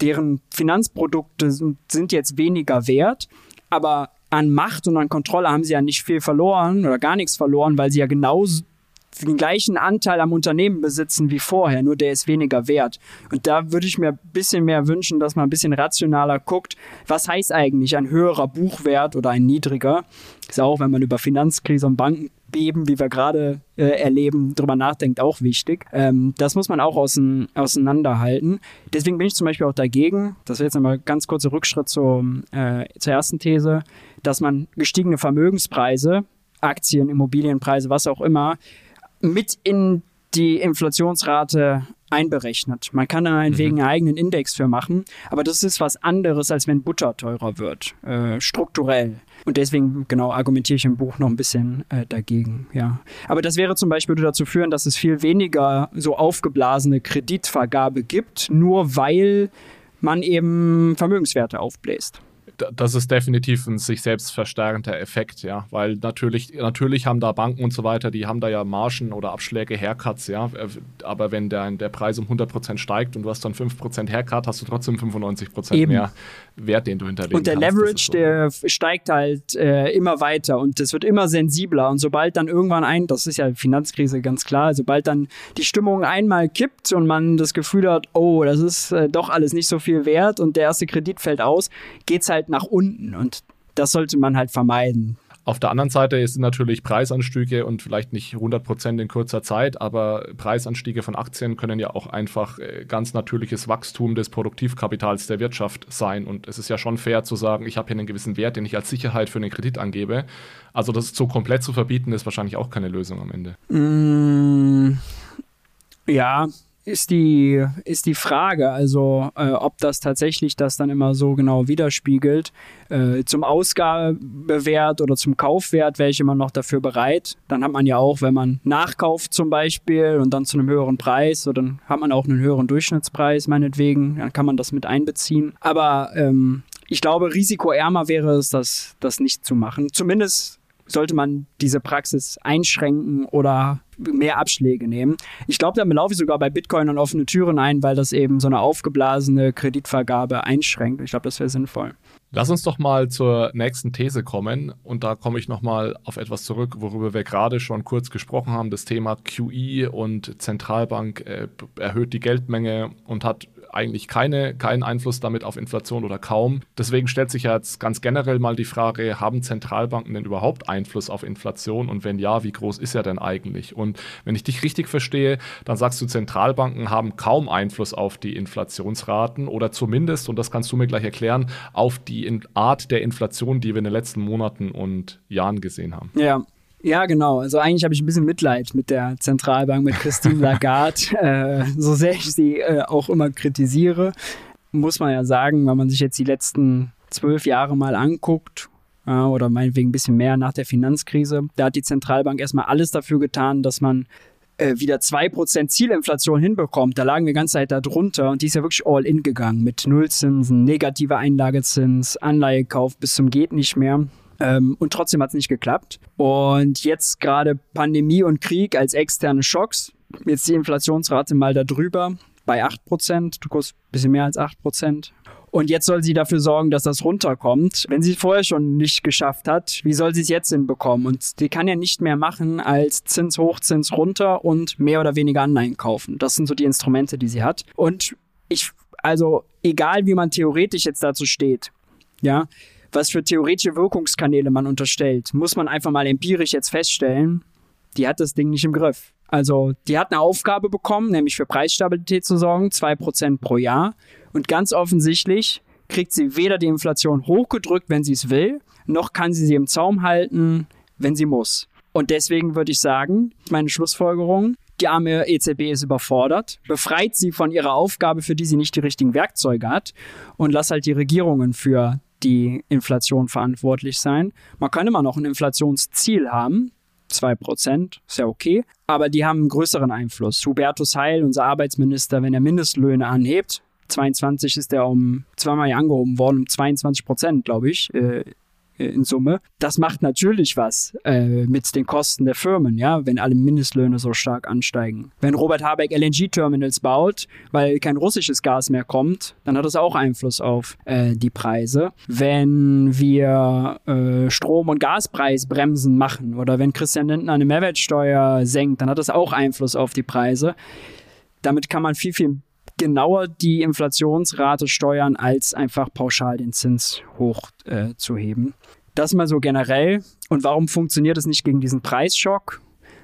deren Finanzprodukte sind, sind jetzt weniger wert. Aber an Macht und an Kontrolle haben sie ja nicht viel verloren oder gar nichts verloren, weil sie ja genauso den gleichen Anteil am Unternehmen besitzen wie vorher, nur der ist weniger wert. Und da würde ich mir ein bisschen mehr wünschen, dass man ein bisschen rationaler guckt, was heißt eigentlich ein höherer Buchwert oder ein niedriger. Ist auch, wenn man über Finanzkrise und Bankenbeben, wie wir gerade äh, erleben, drüber nachdenkt, auch wichtig. Ähm, das muss man auch außen, auseinanderhalten. Deswegen bin ich zum Beispiel auch dagegen, das wäre jetzt nochmal ganz kurzer Rückschritt zur, äh, zur ersten These, dass man gestiegene Vermögenspreise Aktien, Immobilienpreise, was auch immer, mit in die Inflationsrate einberechnet. Man kann da meinetwegen mhm. einen eigenen Index für machen, aber das ist was anderes, als wenn Butter teurer wird, äh, strukturell. Und deswegen, genau, argumentiere ich im Buch noch ein bisschen äh, dagegen, ja. Aber das wäre zum Beispiel dazu führen, dass es viel weniger so aufgeblasene Kreditvergabe gibt, nur weil man eben Vermögenswerte aufbläst das ist definitiv ein sich selbst verstärkender Effekt, ja, weil natürlich, natürlich haben da Banken und so weiter, die haben da ja Margen oder Abschläge, Haircuts, ja, aber wenn der, der Preis um 100% steigt und du hast dann 5% Haircut, hast du trotzdem 95% Eben. mehr Wert, den du hinterlegst. Und der kannst. Leverage, so. der steigt halt äh, immer weiter und es wird immer sensibler und sobald dann irgendwann ein, das ist ja Finanzkrise ganz klar, sobald dann die Stimmung einmal kippt und man das Gefühl hat, oh, das ist äh, doch alles nicht so viel wert und der erste Kredit fällt aus, geht es halt nach unten und das sollte man halt vermeiden. Auf der anderen Seite sind natürlich Preisanstiege und vielleicht nicht 100 Prozent in kurzer Zeit, aber Preisanstiege von Aktien können ja auch einfach äh, ganz natürliches Wachstum des Produktivkapitals der Wirtschaft sein. Und es ist ja schon fair zu sagen, ich habe hier einen gewissen Wert, den ich als Sicherheit für einen Kredit angebe. Also das so komplett zu verbieten, ist wahrscheinlich auch keine Lösung am Ende. Mm, ja, ist die, ist die Frage, also äh, ob das tatsächlich das dann immer so genau widerspiegelt. Äh, zum Ausgabewert oder zum Kaufwert wäre ich immer noch dafür bereit. Dann hat man ja auch, wenn man nachkauft zum Beispiel und dann zu einem höheren Preis, so dann hat man auch einen höheren Durchschnittspreis meinetwegen, dann kann man das mit einbeziehen. Aber ähm, ich glaube, risikoärmer wäre es, das, das nicht zu machen. Zumindest sollte man diese Praxis einschränken oder mehr Abschläge nehmen. Ich glaube, damit laufe ich sogar bei Bitcoin an offene Türen ein, weil das eben so eine aufgeblasene Kreditvergabe einschränkt. Ich glaube, das wäre sinnvoll. Lass uns doch mal zur nächsten These kommen und da komme ich nochmal auf etwas zurück, worüber wir gerade schon kurz gesprochen haben. Das Thema QE und Zentralbank äh, erhöht die Geldmenge und hat eigentlich keine, keinen Einfluss damit auf Inflation oder kaum. Deswegen stellt sich jetzt ganz generell mal die Frage, haben Zentralbanken denn überhaupt Einfluss auf Inflation und wenn ja, wie groß ist er denn eigentlich? Und wenn ich dich richtig verstehe, dann sagst du, Zentralbanken haben kaum Einfluss auf die Inflationsraten oder zumindest, und das kannst du mir gleich erklären, auf die Art der Inflation, die wir in den letzten Monaten und Jahren gesehen haben. Ja, ja, genau. Also eigentlich habe ich ein bisschen Mitleid mit der Zentralbank, mit Christine Lagarde. äh, so sehr ich sie äh, auch immer kritisiere, muss man ja sagen, wenn man sich jetzt die letzten zwölf Jahre mal anguckt, oder meinetwegen ein bisschen mehr nach der Finanzkrise, da hat die Zentralbank erstmal alles dafür getan, dass man äh, wieder 2% Zielinflation hinbekommt. Da lagen wir die ganze Zeit da drunter und die ist ja wirklich all in gegangen mit Nullzinsen, negativer Einlagezins, Anleihekauf bis zum geht nicht mehr. Ähm, und trotzdem hat es nicht geklappt. Und jetzt gerade Pandemie und Krieg als externe Schocks. Jetzt die Inflationsrate mal da drüber bei 8%, du kurz ein bisschen mehr als 8%. Und jetzt soll sie dafür sorgen, dass das runterkommt. Wenn sie es vorher schon nicht geschafft hat, wie soll sie es jetzt hinbekommen? Und die kann ja nicht mehr machen als Zins hoch, Zins runter und mehr oder weniger Anleihen kaufen. Das sind so die Instrumente, die sie hat. Und ich, also egal wie man theoretisch jetzt dazu steht, ja, was für theoretische Wirkungskanäle man unterstellt, muss man einfach mal empirisch jetzt feststellen, die hat das Ding nicht im Griff. Also die hat eine Aufgabe bekommen, nämlich für Preisstabilität zu sorgen, 2% pro Jahr. Und ganz offensichtlich kriegt sie weder die Inflation hochgedrückt, wenn sie es will, noch kann sie sie im Zaum halten, wenn sie muss. Und deswegen würde ich sagen, meine Schlussfolgerung, die arme EZB ist überfordert, befreit sie von ihrer Aufgabe, für die sie nicht die richtigen Werkzeuge hat und lass halt die Regierungen für die Inflation verantwortlich sein. Man kann immer noch ein Inflationsziel haben, 2%, ist ja okay, aber die haben einen größeren Einfluss. Hubertus Heil, unser Arbeitsminister, wenn er Mindestlöhne anhebt, 22 ist er um zweimal angehoben worden, um 22 Prozent, glaube ich, äh, in Summe. Das macht natürlich was äh, mit den Kosten der Firmen, ja, wenn alle Mindestlöhne so stark ansteigen. Wenn Robert Habeck LNG-Terminals baut, weil kein russisches Gas mehr kommt, dann hat das auch Einfluss auf äh, die Preise. Wenn wir äh, Strom- und Gaspreisbremsen machen oder wenn Christian Lindner eine Mehrwertsteuer senkt, dann hat das auch Einfluss auf die Preise. Damit kann man viel, viel genauer die Inflationsrate steuern, als einfach pauschal den Zins hochzuheben. Äh, das mal so generell. Und warum funktioniert es nicht gegen diesen Preisschock?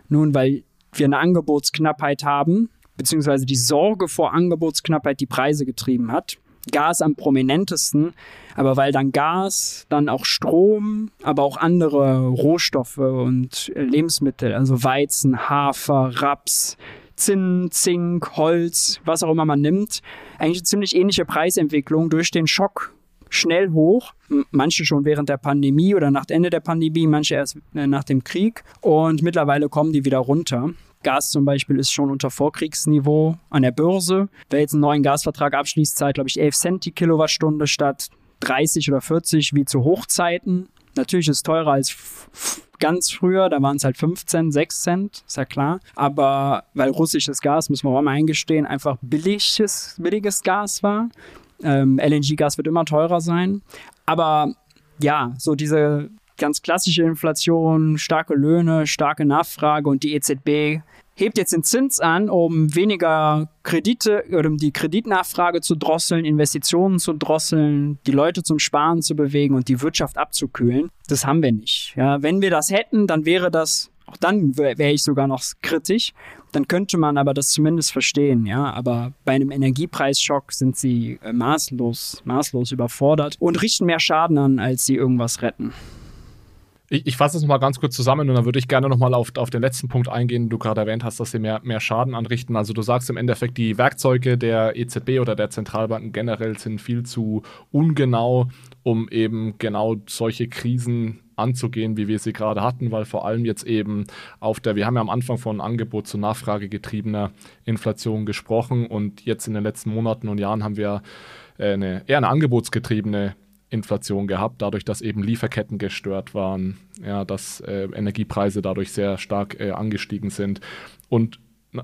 Nun, weil wir eine Angebotsknappheit haben, beziehungsweise die Sorge vor Angebotsknappheit die Preise getrieben hat. Gas am prominentesten, aber weil dann Gas, dann auch Strom, aber auch andere Rohstoffe und Lebensmittel, also Weizen, Hafer, Raps, Zinn, Zink, Holz, was auch immer man nimmt, eigentlich eine ziemlich ähnliche Preisentwicklung durch den Schock schnell hoch. Manche schon während der Pandemie oder nach Ende der Pandemie, manche erst äh, nach dem Krieg. Und mittlerweile kommen die wieder runter. Gas zum Beispiel ist schon unter Vorkriegsniveau an der Börse. Wer jetzt einen neuen Gasvertrag abschließt, zahlt, glaube ich, 11 Cent die Kilowattstunde statt 30 oder 40 wie zu Hochzeiten. Natürlich ist es teurer als ganz früher, da waren es halt 15, 6 Cent, ist ja klar. Aber weil russisches Gas, müssen wir auch mal eingestehen, einfach billiges, billiges Gas war. Ähm, LNG-Gas wird immer teurer sein. Aber ja, so diese ganz klassische Inflation, starke Löhne, starke Nachfrage und die EZB hebt jetzt den Zins an, um weniger Kredite oder um die Kreditnachfrage zu drosseln, Investitionen zu drosseln, die Leute zum Sparen zu bewegen und die Wirtschaft abzukühlen. Das haben wir nicht. Ja, wenn wir das hätten, dann wäre das, auch dann wäre ich sogar noch kritisch. Dann könnte man aber das zumindest verstehen, ja. Aber bei einem Energiepreisschock sind sie äh, maßlos, maßlos überfordert und richten mehr Schaden an, als sie irgendwas retten. Ich, ich fasse es nochmal ganz kurz zusammen und dann würde ich gerne nochmal auf, auf den letzten Punkt eingehen, den du gerade erwähnt hast, dass sie mehr, mehr Schaden anrichten. Also du sagst im Endeffekt, die Werkzeuge der EZB oder der Zentralbanken generell sind viel zu ungenau, um eben genau solche Krisen anzugehen, wie wir sie gerade hatten, weil vor allem jetzt eben auf der, wir haben ja am Anfang von Angebot zu Nachfrage getriebener Inflation gesprochen und jetzt in den letzten Monaten und Jahren haben wir äh, eine, eher eine angebotsgetriebene Inflation gehabt, dadurch, dass eben Lieferketten gestört waren, ja, dass äh, Energiepreise dadurch sehr stark äh, angestiegen sind. Und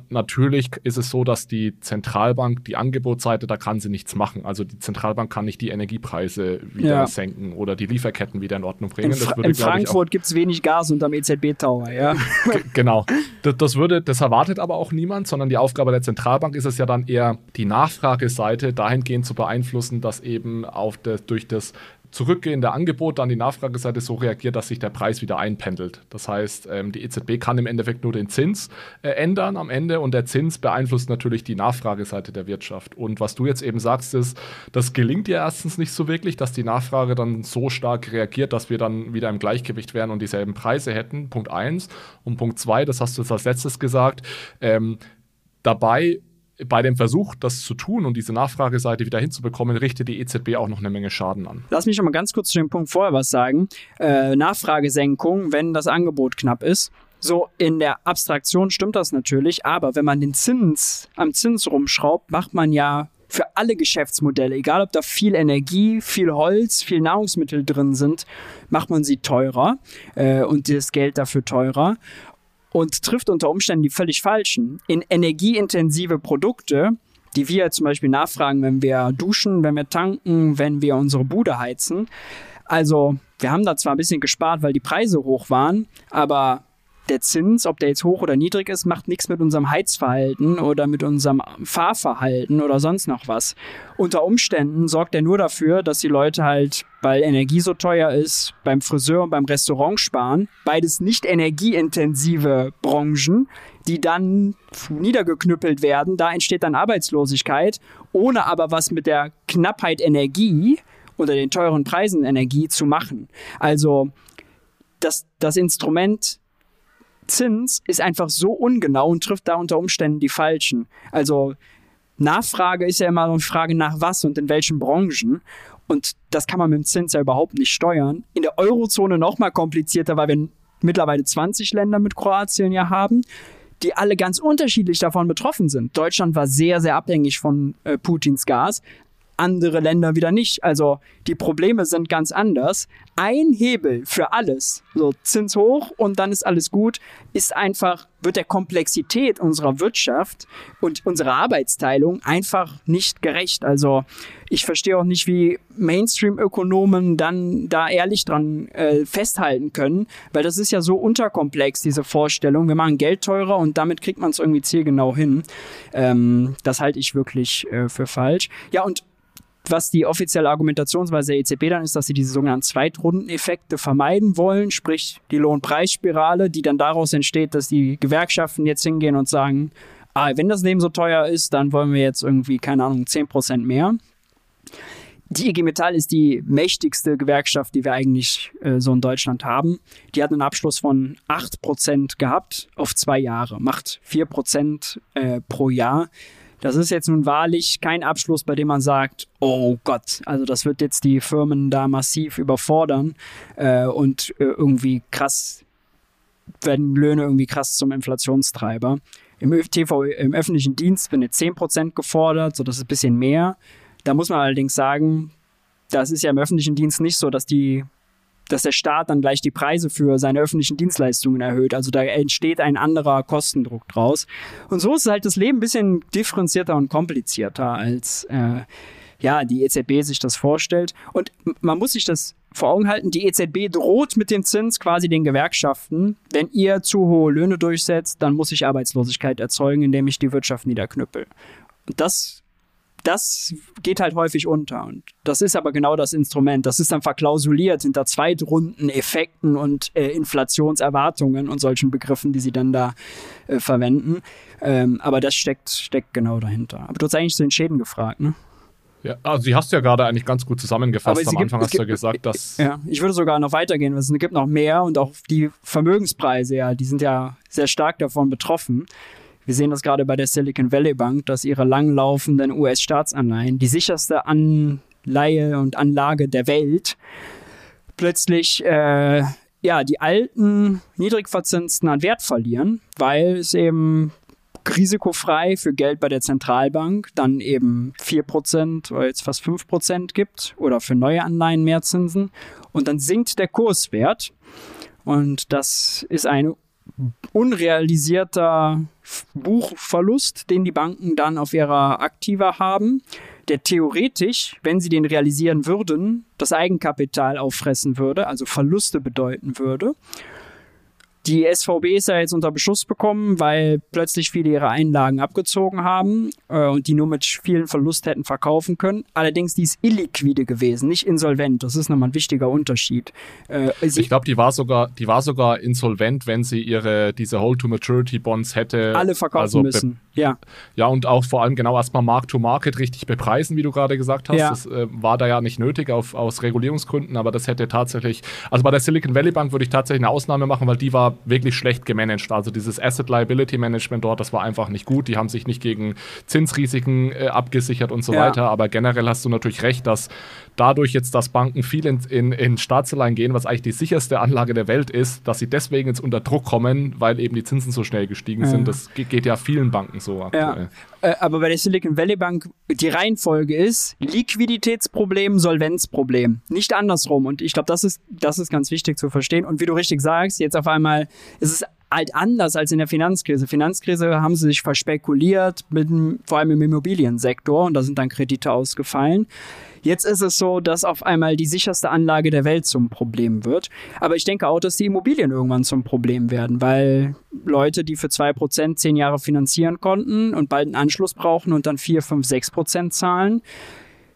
natürlich ist es so, dass die Zentralbank, die Angebotsseite, da kann sie nichts machen. Also die Zentralbank kann nicht die Energiepreise wieder ja. senken oder die Lieferketten wieder in Ordnung bringen. In, Fra würde, in Frankfurt gibt es wenig Gas unterm EZB-Tower, ja. genau. Das, das, würde, das erwartet aber auch niemand, sondern die Aufgabe der Zentralbank ist es ja dann eher, die Nachfrageseite dahingehend zu beeinflussen, dass eben auf das, durch das zurückgehende Angebot an die Nachfrageseite so reagiert, dass sich der Preis wieder einpendelt. Das heißt, ähm, die EZB kann im Endeffekt nur den Zins äh, ändern am Ende und der Zins beeinflusst natürlich die Nachfrageseite der Wirtschaft. Und was du jetzt eben sagst, ist, das gelingt ja erstens nicht so wirklich, dass die Nachfrage dann so stark reagiert, dass wir dann wieder im Gleichgewicht wären und dieselben Preise hätten. Punkt eins. Und Punkt zwei, das hast du jetzt als letztes gesagt, ähm, dabei bei dem Versuch, das zu tun und diese Nachfrageseite wieder hinzubekommen, richtet die EZB auch noch eine Menge Schaden an. Lass mich noch mal ganz kurz zu dem Punkt vorher was sagen. Äh, Nachfragesenkung, wenn das Angebot knapp ist. So in der Abstraktion stimmt das natürlich, aber wenn man den Zins am Zins rumschraubt, macht man ja für alle Geschäftsmodelle, egal ob da viel Energie, viel Holz, viel Nahrungsmittel drin sind, macht man sie teurer äh, und das Geld dafür teurer und trifft unter Umständen die völlig falschen. In energieintensive Produkte, die wir zum Beispiel nachfragen, wenn wir duschen, wenn wir tanken, wenn wir unsere Bude heizen. Also wir haben da zwar ein bisschen gespart, weil die Preise hoch waren, aber der Zins, ob der jetzt hoch oder niedrig ist, macht nichts mit unserem Heizverhalten oder mit unserem Fahrverhalten oder sonst noch was. Unter Umständen sorgt er nur dafür, dass die Leute halt, weil Energie so teuer ist, beim Friseur und beim Restaurant sparen. Beides nicht energieintensive Branchen, die dann niedergeknüppelt werden. Da entsteht dann Arbeitslosigkeit, ohne aber was mit der Knappheit Energie oder den teuren Preisen Energie zu machen. Also das, das Instrument Zins ist einfach so ungenau und trifft da unter Umständen die falschen. Also Nachfrage ist ja immer eine Frage nach was und in welchen Branchen. Und das kann man mit dem Zins ja überhaupt nicht steuern. In der Eurozone noch mal komplizierter, weil wir mittlerweile 20 Länder mit Kroatien ja haben, die alle ganz unterschiedlich davon betroffen sind. Deutschland war sehr, sehr abhängig von äh, Putins Gas andere Länder wieder nicht. Also die Probleme sind ganz anders. Ein Hebel für alles, so Zins hoch und dann ist alles gut, ist einfach, wird der Komplexität unserer Wirtschaft und unserer Arbeitsteilung einfach nicht gerecht. Also ich verstehe auch nicht, wie Mainstream-Ökonomen dann da ehrlich dran äh, festhalten können, weil das ist ja so unterkomplex, diese Vorstellung. Wir machen Geld teurer und damit kriegt man es irgendwie zielgenau hin. Ähm, das halte ich wirklich äh, für falsch. Ja, und was die offizielle Argumentationsweise der EZB dann ist, dass sie diese sogenannten Zweitrundeneffekte vermeiden wollen, sprich die Lohnpreisspirale, die dann daraus entsteht, dass die Gewerkschaften jetzt hingehen und sagen, ah, wenn das Leben so teuer ist, dann wollen wir jetzt irgendwie, keine Ahnung, 10% mehr. Die IG Metall ist die mächtigste Gewerkschaft, die wir eigentlich äh, so in Deutschland haben. Die hat einen Abschluss von 8% gehabt auf zwei Jahre, macht 4% äh, pro Jahr. Das ist jetzt nun wahrlich kein Abschluss, bei dem man sagt, oh Gott, also das wird jetzt die Firmen da massiv überfordern äh, und äh, irgendwie krass werden Löhne irgendwie krass zum Inflationstreiber. Im TV, im öffentlichen Dienst werden jetzt 10% gefordert, so das ist ein bisschen mehr. Da muss man allerdings sagen, das ist ja im öffentlichen Dienst nicht so, dass die dass der Staat dann gleich die Preise für seine öffentlichen Dienstleistungen erhöht. Also da entsteht ein anderer Kostendruck draus. Und so ist halt das Leben ein bisschen differenzierter und komplizierter, als äh, ja, die EZB sich das vorstellt. Und man muss sich das vor Augen halten, die EZB droht mit dem Zins quasi den Gewerkschaften. Wenn ihr zu hohe Löhne durchsetzt, dann muss ich Arbeitslosigkeit erzeugen, indem ich die Wirtschaft niederknüppel. Und das das geht halt häufig unter. Und das ist aber genau das Instrument. Das ist dann verklausuliert hinter Zweitrunden-Effekten und äh, Inflationserwartungen und solchen Begriffen, die sie dann da äh, verwenden. Ähm, aber das steckt, steckt genau dahinter. Aber du hast eigentlich zu den Schäden gefragt, ne? Ja, also sie hast ja gerade eigentlich ganz gut zusammengefasst. Am Anfang gibt, hast du ja gesagt, dass. Ja, ich würde sogar noch weitergehen, weil es gibt noch mehr und auch die Vermögenspreise, ja, die sind ja sehr stark davon betroffen. Wir sehen das gerade bei der Silicon Valley Bank, dass ihre langlaufenden US-Staatsanleihen, die sicherste Anleihe und Anlage der Welt, plötzlich äh, ja, die alten Niedrigverzinsten an Wert verlieren, weil es eben risikofrei für Geld bei der Zentralbank dann eben 4% oder jetzt fast 5% gibt oder für neue Anleihen mehr Zinsen. Und dann sinkt der Kurswert. Und das ist eine unrealisierter Buchverlust, den die Banken dann auf ihrer Aktiva haben, der theoretisch, wenn sie den realisieren würden, das Eigenkapital auffressen würde, also Verluste bedeuten würde. Die SVB ist ja jetzt unter Beschuss bekommen, weil plötzlich viele ihre Einlagen abgezogen haben äh, und die nur mit vielen Verlust hätten verkaufen können. Allerdings die ist illiquide gewesen, nicht insolvent. Das ist nochmal ein wichtiger Unterschied. Äh, ich glaube, die war sogar, die war sogar insolvent, wenn sie ihre diese Hold-to-Maturity-Bonds hätte alle verkaufen also müssen. Ja. Ja, und auch vor allem genau erstmal Mark-to-Market richtig bepreisen, wie du gerade gesagt hast. Ja. Das äh, war da ja nicht nötig auf, aus Regulierungsgründen, aber das hätte tatsächlich, also bei der Silicon Valley Bank würde ich tatsächlich eine Ausnahme machen, weil die war wirklich schlecht gemanagt. Also dieses Asset Liability Management dort, das war einfach nicht gut. Die haben sich nicht gegen Zinsrisiken äh, abgesichert und so ja. weiter. Aber generell hast du natürlich recht, dass dadurch jetzt, dass Banken viel in, in, in Staatsanleihen gehen, was eigentlich die sicherste Anlage der Welt ist, dass sie deswegen jetzt unter Druck kommen, weil eben die Zinsen so schnell gestiegen ja. sind. Das geht ja vielen Banken so aktuell. Ja. Äh, aber bei der Silicon Valley Bank die Reihenfolge ist Liquiditätsproblem, Solvenzproblem. Nicht andersrum. Und ich glaube, das ist, das ist ganz wichtig zu verstehen. Und wie du richtig sagst, jetzt auf einmal ist es halt anders als in der Finanzkrise. Finanzkrise haben sie sich verspekuliert, mit, vor allem im Immobiliensektor, und da sind dann Kredite ausgefallen. Jetzt ist es so, dass auf einmal die sicherste Anlage der Welt zum Problem wird. Aber ich denke auch, dass die Immobilien irgendwann zum Problem werden, weil Leute, die für 2% zehn Jahre finanzieren konnten und bald einen Anschluss brauchen und dann 4, 5, 6% zahlen,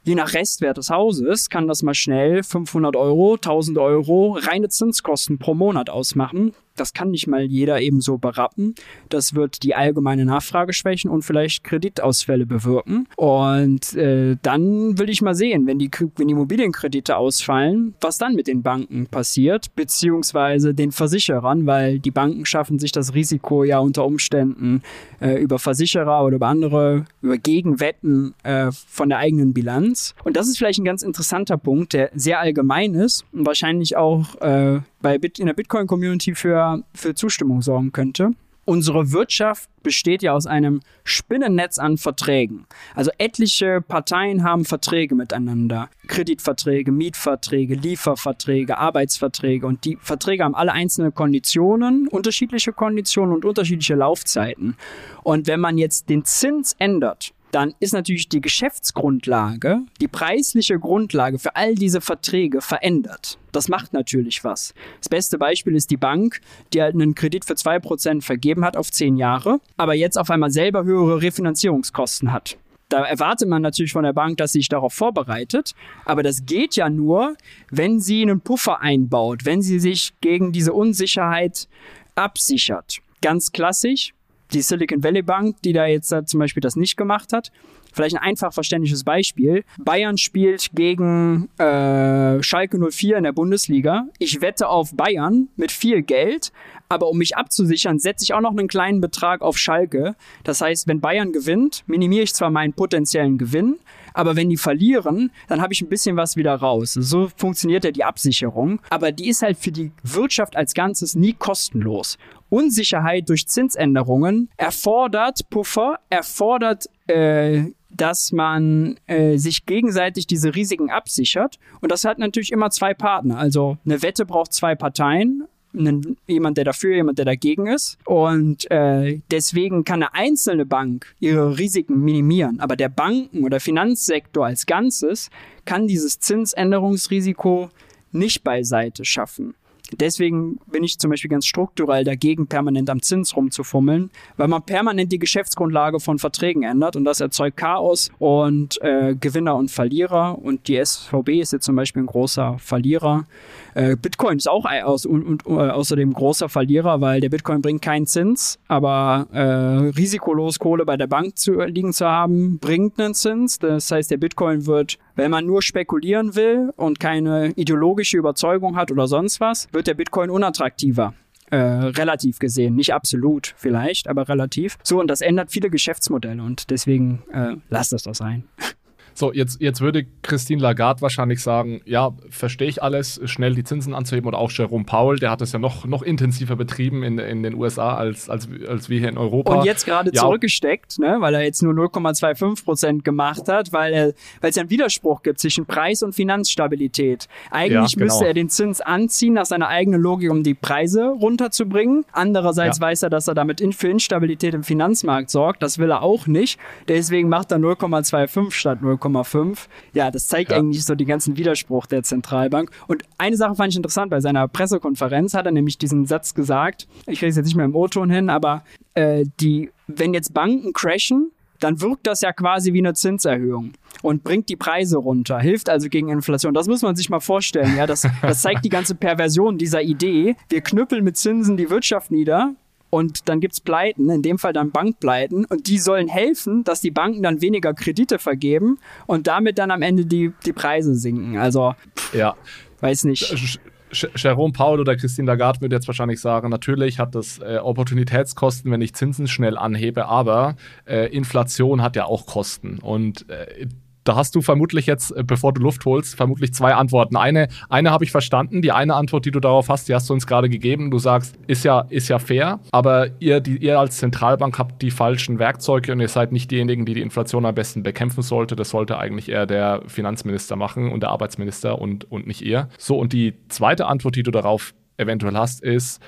Je nach Restwert des Hauses kann das mal schnell 500 Euro, 1000 Euro reine Zinskosten pro Monat ausmachen. Das kann nicht mal jeder eben so berappen. Das wird die allgemeine Nachfrage schwächen und vielleicht Kreditausfälle bewirken. Und äh, dann will ich mal sehen, wenn die, wenn die Immobilienkredite ausfallen, was dann mit den Banken passiert, beziehungsweise den Versicherern, weil die Banken schaffen sich das Risiko ja unter Umständen äh, über Versicherer oder über andere, über Gegenwetten äh, von der eigenen Bilanz. Und das ist vielleicht ein ganz interessanter Punkt, der sehr allgemein ist und wahrscheinlich auch äh, bei Bit in der Bitcoin-Community für, für Zustimmung sorgen könnte. Unsere Wirtschaft besteht ja aus einem Spinnennetz an Verträgen. Also etliche Parteien haben Verträge miteinander. Kreditverträge, Mietverträge, Lieferverträge, Arbeitsverträge. Und die Verträge haben alle einzelne Konditionen, unterschiedliche Konditionen und unterschiedliche Laufzeiten. Und wenn man jetzt den Zins ändert, dann ist natürlich die Geschäftsgrundlage, die preisliche Grundlage für all diese Verträge verändert. Das macht natürlich was. Das beste Beispiel ist die Bank, die halt einen Kredit für 2% vergeben hat auf 10 Jahre, aber jetzt auf einmal selber höhere Refinanzierungskosten hat. Da erwartet man natürlich von der Bank, dass sie sich darauf vorbereitet. Aber das geht ja nur, wenn sie einen Puffer einbaut, wenn sie sich gegen diese Unsicherheit absichert. Ganz klassisch, die Silicon Valley Bank, die da jetzt äh, zum Beispiel das nicht gemacht hat. Vielleicht ein einfach verständliches Beispiel. Bayern spielt gegen äh, Schalke 04 in der Bundesliga. Ich wette auf Bayern mit viel Geld, aber um mich abzusichern, setze ich auch noch einen kleinen Betrag auf Schalke. Das heißt, wenn Bayern gewinnt, minimiere ich zwar meinen potenziellen Gewinn, aber wenn die verlieren, dann habe ich ein bisschen was wieder raus. So funktioniert ja die Absicherung, aber die ist halt für die Wirtschaft als Ganzes nie kostenlos. Unsicherheit durch Zinsänderungen erfordert Puffer, erfordert äh, dass man äh, sich gegenseitig diese Risiken absichert. Und das hat natürlich immer zwei Partner. Also eine Wette braucht zwei Parteien. Einen, jemand, der dafür, jemand, der dagegen ist. Und äh, deswegen kann eine einzelne Bank ihre Risiken minimieren. Aber der Banken- oder Finanzsektor als Ganzes kann dieses Zinsänderungsrisiko nicht beiseite schaffen. Deswegen bin ich zum Beispiel ganz strukturell dagegen, permanent am Zins rumzufummeln, weil man permanent die Geschäftsgrundlage von Verträgen ändert und das erzeugt Chaos und äh, Gewinner und Verlierer. Und die SVB ist jetzt zum Beispiel ein großer Verlierer. Äh, Bitcoin ist auch aus, und, und, äh, außerdem großer Verlierer, weil der Bitcoin bringt keinen Zins, aber äh, risikolos Kohle bei der Bank zu, liegen zu haben, bringt einen Zins. Das heißt, der Bitcoin wird, wenn man nur spekulieren will und keine ideologische Überzeugung hat oder sonst was, wird der Bitcoin unattraktiver. Äh, relativ gesehen, nicht absolut vielleicht, aber relativ. So, und das ändert viele Geschäftsmodelle und deswegen äh, lasst das doch sein. So, jetzt, jetzt würde Christine Lagarde wahrscheinlich sagen, ja, verstehe ich alles, schnell die Zinsen anzuheben oder auch Jerome Powell, der hat das ja noch, noch intensiver betrieben in, in den USA als, als, als wir hier in Europa. Und jetzt gerade ja, zurückgesteckt, ne, weil er jetzt nur 0,25 Prozent gemacht hat, weil er, weil es ja einen Widerspruch gibt zwischen Preis und Finanzstabilität. Eigentlich Ja, genau. müsste er den Zins anziehen nach seiner eigenen Logik, um die Preise runterzubringen. Andererseits Ja. weiß er, dass er damit in, für Instabilität im Finanzmarkt sorgt. Das will er auch nicht. Deswegen macht er 0,25 statt 0,5. Ja, das zeigt Ja. eigentlich so den ganzen Widerspruch der Zentralbank. Und eine Sache fand ich interessant. Bei seiner Pressekonferenz hat er nämlich diesen Satz gesagt. Ich kriege es jetzt nicht mehr im O-Ton hin, aber äh, die, wenn jetzt Banken crashen, dann wirkt das ja quasi wie eine Zinserhöhung und bringt die Preise runter, hilft also gegen Inflation. Das muss man sich mal vorstellen. Ja, das, das zeigt die ganze Perversion dieser Idee. Wir knüppeln mit Zinsen die Wirtschaft nieder. Und dann gibt's Pleiten, in dem Fall dann Bankpleiten. Und die sollen helfen, dass die Banken dann weniger Kredite vergeben und damit dann am Ende die, die Preise sinken. Also, ja. weiß nicht. Jerome Powell oder Christine Lagarde würde jetzt wahrscheinlich sagen, natürlich hat das äh, Opportunitätskosten, wenn ich Zinsen schnell anhebe, aber äh, Inflation hat ja auch Kosten. Und äh, da hast du vermutlich jetzt, äh, bevor du Luft holst, vermutlich zwei Antworten. Eine, eine habe ich verstanden. Die eine Antwort, die du darauf hast, die hast du uns gerade gegeben. Du sagst, ist ja, ist ja fair, aber ihr, die, ihr als Zentralbank habt die falschen Werkzeuge und ihr seid nicht diejenigen, die die Inflation am besten bekämpfen sollte. Das sollte eigentlich eher der Finanzminister machen und der Arbeitsminister und, und nicht ihr. So, und die zweite Antwort, die du darauf eventuell hast, ist,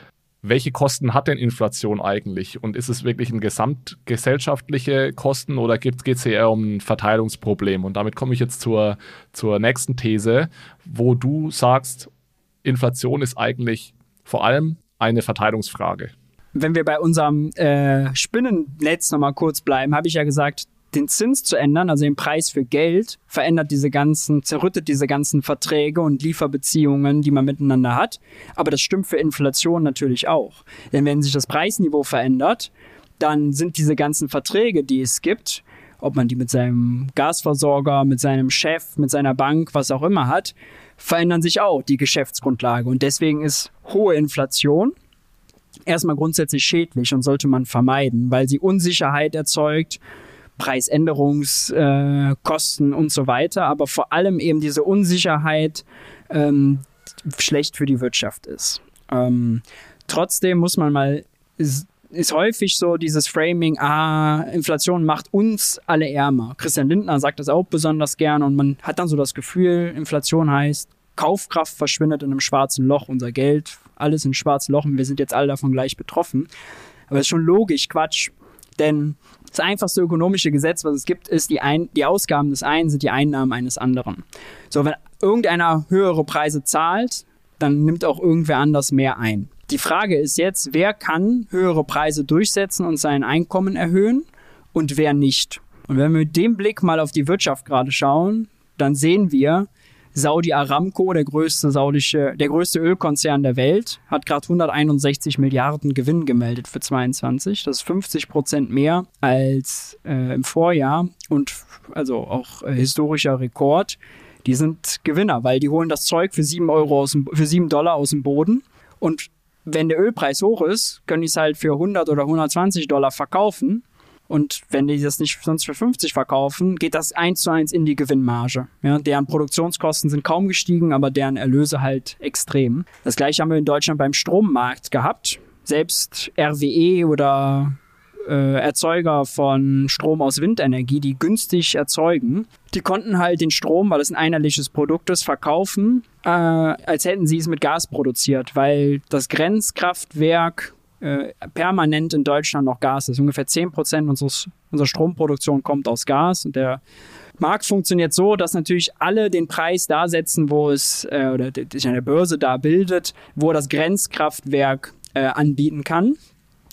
welche Kosten hat denn Inflation eigentlich? Und ist es wirklich ein gesamtgesellschaftliche Kosten oder geht es eher um ein Verteilungsproblem? Und damit komme ich jetzt zur, zur nächsten These, wo du sagst, Inflation ist eigentlich vor allem eine Verteilungsfrage. Wenn wir bei unserem äh, Spinnennetz nochmal kurz bleiben, habe ich ja gesagt, den Zins zu ändern, also den Preis für Geld, verändert diese ganzen, zerrüttet diese ganzen Verträge und Lieferbeziehungen, die man miteinander hat. Aber das stimmt für Inflation natürlich auch. Denn wenn sich das Preisniveau verändert, dann sind diese ganzen Verträge, die es gibt, ob man die mit seinem Gasversorger, mit seinem Chef, mit seiner Bank, was auch immer hat, verändern sich auch die Geschäftsgrundlage. Und deswegen ist hohe Inflation erstmal grundsätzlich schädlich und sollte man vermeiden, weil sie Unsicherheit erzeugt, Preisänderungskosten äh, und so weiter, aber vor allem eben diese Unsicherheit ähm, schlecht für die Wirtschaft ist. Ähm, trotzdem muss man mal, ist, ist häufig so dieses Framing, ah, Inflation macht uns alle ärmer. Christian Lindner sagt das auch besonders gern und man hat dann so das Gefühl, Inflation heißt, Kaufkraft verschwindet in einem schwarzen Loch, unser Geld, alles in schwarzen Loch und wir sind jetzt alle davon gleich betroffen. Aber das ist schon logisch, Quatsch. Denn das einfachste ökonomische Gesetz, was es gibt, ist, die, Ein die Ausgaben des einen sind die Einnahmen eines anderen. So, wenn irgendeiner höhere Preise zahlt, dann nimmt auch irgendwer anders mehr ein. Die Frage ist jetzt, wer kann höhere Preise durchsetzen und sein Einkommen erhöhen und wer nicht? Und wenn wir mit dem Blick mal auf die Wirtschaft gerade schauen, dann sehen wir, Saudi Aramco, der größte saudische, der größte Ölkonzern der Welt, hat gerade 161 Milliarden Gewinn gemeldet für 22. Das ist 50 Prozent mehr als äh, im Vorjahr und also auch äh, historischer Rekord. Die sind Gewinner, weil die holen das Zeug für 7 Euro aus dem, für 7 Dollar aus dem Boden und wenn der Ölpreis hoch ist, können die es halt für 100 oder 120 Dollar verkaufen und wenn die das nicht sonst für 50 verkaufen, geht das eins zu eins in die Gewinnmarge. Ja, deren Produktionskosten sind kaum gestiegen, aber deren Erlöse halt extrem. Das gleiche haben wir in Deutschland beim Strommarkt gehabt. Selbst RWE oder äh, Erzeuger von Strom aus Windenergie, die günstig erzeugen, die konnten halt den Strom, weil es ein einheitliches Produkt ist, verkaufen, äh, als hätten sie es mit Gas produziert, weil das Grenzkraftwerk äh, permanent in Deutschland noch Gas ist. Ungefähr 10% unseres, unserer Stromproduktion kommt aus Gas und der Markt funktioniert so, dass natürlich alle den Preis da setzen, wo es äh, oder sich an der Börse da bildet, wo das Grenzkraftwerk äh, anbieten kann.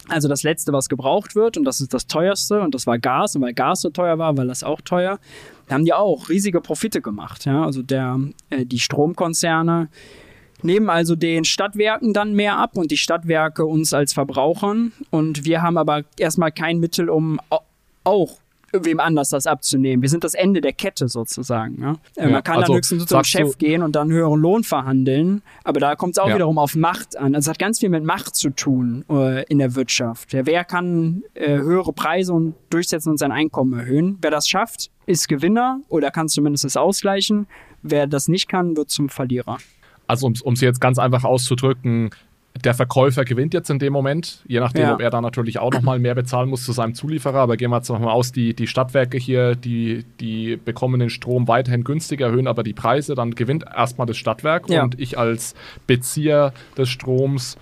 Also das letzte, was gebraucht wird, und das ist das teuerste, und das war Gas, und weil Gas so teuer war, war das auch teuer, da haben die auch riesige Profite gemacht. Ja? Also der, äh, die Stromkonzerne nehmen also den Stadtwerken dann mehr ab und die Stadtwerke uns als Verbrauchern. Und wir haben aber erstmal kein Mittel, um auch wem anders das abzunehmen. Wir sind das Ende der Kette sozusagen. Ne? Äh, Ja, Man kann also dann höchstens zum Chef gehen und dann höheren Lohn verhandeln, aber da kommt es auch Ja. wiederum auf Macht an. Also es hat ganz viel mit Macht zu tun äh, in der Wirtschaft. Ja, wer kann äh, höhere Preise und durchsetzen und sein Einkommen erhöhen? Wer das schafft, ist Gewinner oder kann zumindest es ausgleichen. Wer das nicht kann, wird zum Verlierer. Also um es jetzt ganz einfach auszudrücken, der Verkäufer gewinnt jetzt in dem Moment, je nachdem, Ja. ob er dann natürlich auch nochmal mehr bezahlen muss zu seinem Zulieferer. Aber gehen wir jetzt nochmal aus, die, die Stadtwerke hier, die, die bekommen den Strom weiterhin günstiger, erhöhen aber die Preise, dann gewinnt erstmal das Stadtwerk Ja. und ich als Bezieher des Stroms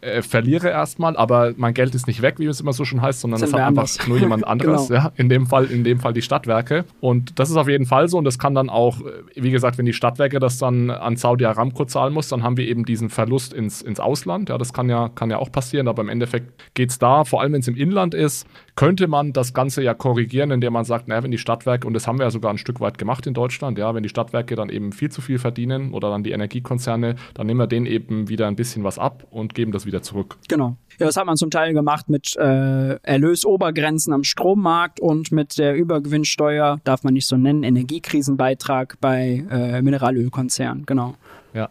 äh, verliere erstmal, aber mein Geld ist nicht weg, wie es immer so schon heißt, sondern es hat einfach anders. nur jemand anderes. Genau. ja, in dem Fall, in dem Fall die Stadtwerke. Und das ist auf jeden Fall so. Und das kann dann auch, äh, wie gesagt, wenn die Stadtwerke das dann an Saudi Aramco zahlen muss, dann haben wir eben diesen Verlust ins, ins Ausland. Ja, das kann ja, kann ja auch passieren, aber im Endeffekt geht es da, vor allem wenn es im Inland ist, könnte man das Ganze ja korrigieren, indem man sagt, naja, wenn die Stadtwerke, und das haben wir ja sogar ein Stück weit gemacht in Deutschland, ja, wenn die Stadtwerke dann eben viel zu viel verdienen oder dann die Energiekonzerne, dann nehmen wir denen eben wieder ein bisschen was ab und geben das wieder zurück. Genau. Ja, das hat man zum Teil gemacht mit äh, Erlösobergrenzen am Strommarkt und mit der Übergewinnsteuer, darf man nicht so nennen, Energiekrisenbeitrag bei äh, Mineralölkonzernen. Genau. Ja,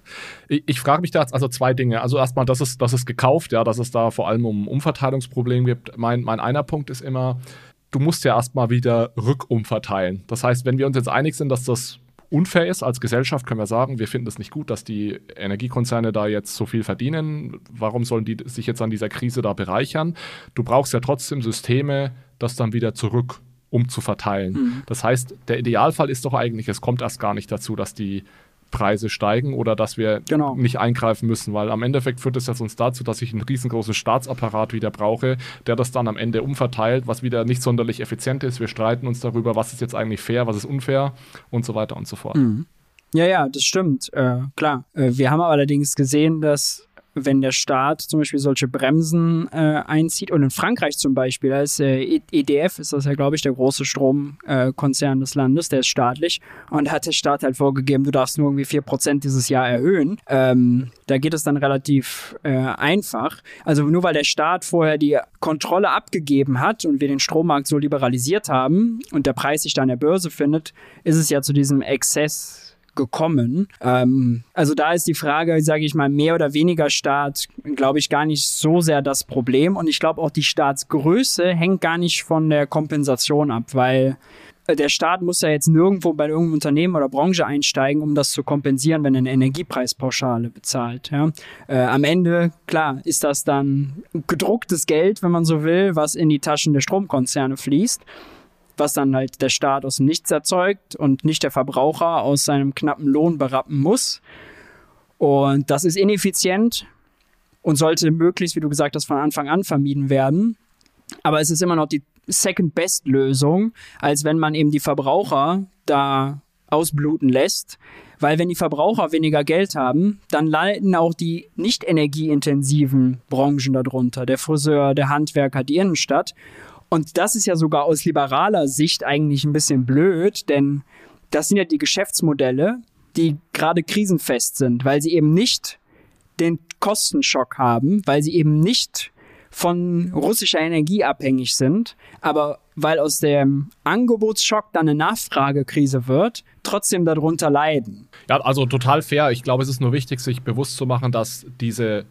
ich, ich frage mich da jetzt also zwei Dinge. Also erstmal, das ist, das ist gekauft, ja, dass es da vor allem um Umverteilungsproblem gibt. Mein, mein einer Punkt ist immer, du musst ja erstmal wieder rückumverteilen. Das heißt, wenn wir uns jetzt einig sind, dass das unfair ist als Gesellschaft, können wir sagen, wir finden es nicht gut, dass die Energiekonzerne da jetzt so viel verdienen. Warum sollen die sich jetzt an dieser Krise da bereichern? Du brauchst ja trotzdem Systeme, das dann wieder zurück umzuverteilen. Das heißt, der Idealfall ist doch eigentlich, es kommt erst gar nicht dazu, dass die Preise steigen oder dass wir Genau. nicht eingreifen müssen, weil am Endeffekt führt es ja sonst dazu, dass ich einen riesengroßen Staatsapparat wieder brauche, der das dann am Ende umverteilt, was wieder nicht sonderlich effizient ist. Wir streiten uns darüber, was ist jetzt eigentlich fair, was ist unfair und so weiter und so fort. Ja, ja, das stimmt. Äh, klar. Äh, wir haben allerdings gesehen, dass wenn der Staat zum Beispiel solche Bremsen äh, einzieht und in Frankreich zum Beispiel, da ist äh, E- EDF, ist das ja, glaube ich, der große Stromkonzern äh, des Landes, der ist staatlich und hat der Staat halt vorgegeben, du darfst nur irgendwie 4% dieses Jahr erhöhen. Ähm, da geht es dann relativ äh, einfach. Also nur weil der Staat vorher die Kontrolle abgegeben hat und wir den Strommarkt so liberalisiert haben und der Preis sich da an der Börse findet, ist es ja zu diesem Exzess gekommen. Ähm, also da ist die Frage, sage ich mal, mehr oder weniger Staat, glaube ich, gar nicht so sehr das Problem. Und ich glaube auch die Staatsgröße hängt gar nicht von der Kompensation ab, weil äh, der Staat muss ja jetzt nirgendwo bei irgendeinem Unternehmen oder Branche einsteigen, um das zu kompensieren, wenn er eine Energiepreispauschale bezahlt. Ja? Äh, am Ende, klar, ist das dann gedrucktes Geld, wenn man so will, was in die Taschen der Stromkonzerne fließt was dann halt der Staat aus Nichts erzeugt und nicht der Verbraucher aus seinem knappen Lohn berappen muss. Und das ist ineffizient und sollte möglichst, wie du gesagt hast, von Anfang an vermieden werden. Aber es ist immer noch die Second-Best-Lösung, als wenn man eben die Verbraucher da ausbluten lässt. Weil wenn die Verbraucher weniger Geld haben, dann leiden auch die nicht energieintensiven Branchen darunter. Der Friseur, der Handwerker, die Innenstadt. Und das ist ja sogar aus liberaler Sicht eigentlich ein bisschen blöd, denn das sind ja die Geschäftsmodelle, die gerade krisenfest sind, weil sie eben nicht den Kostenschock haben, weil sie eben nicht von russischer Energie abhängig sind, aber weil aus dem Angebotsschock dann eine Nachfragekrise wird, trotzdem darunter leiden. Ja, also total fair. Ich glaube, es ist nur wichtig, sich bewusst zu machen, dass diese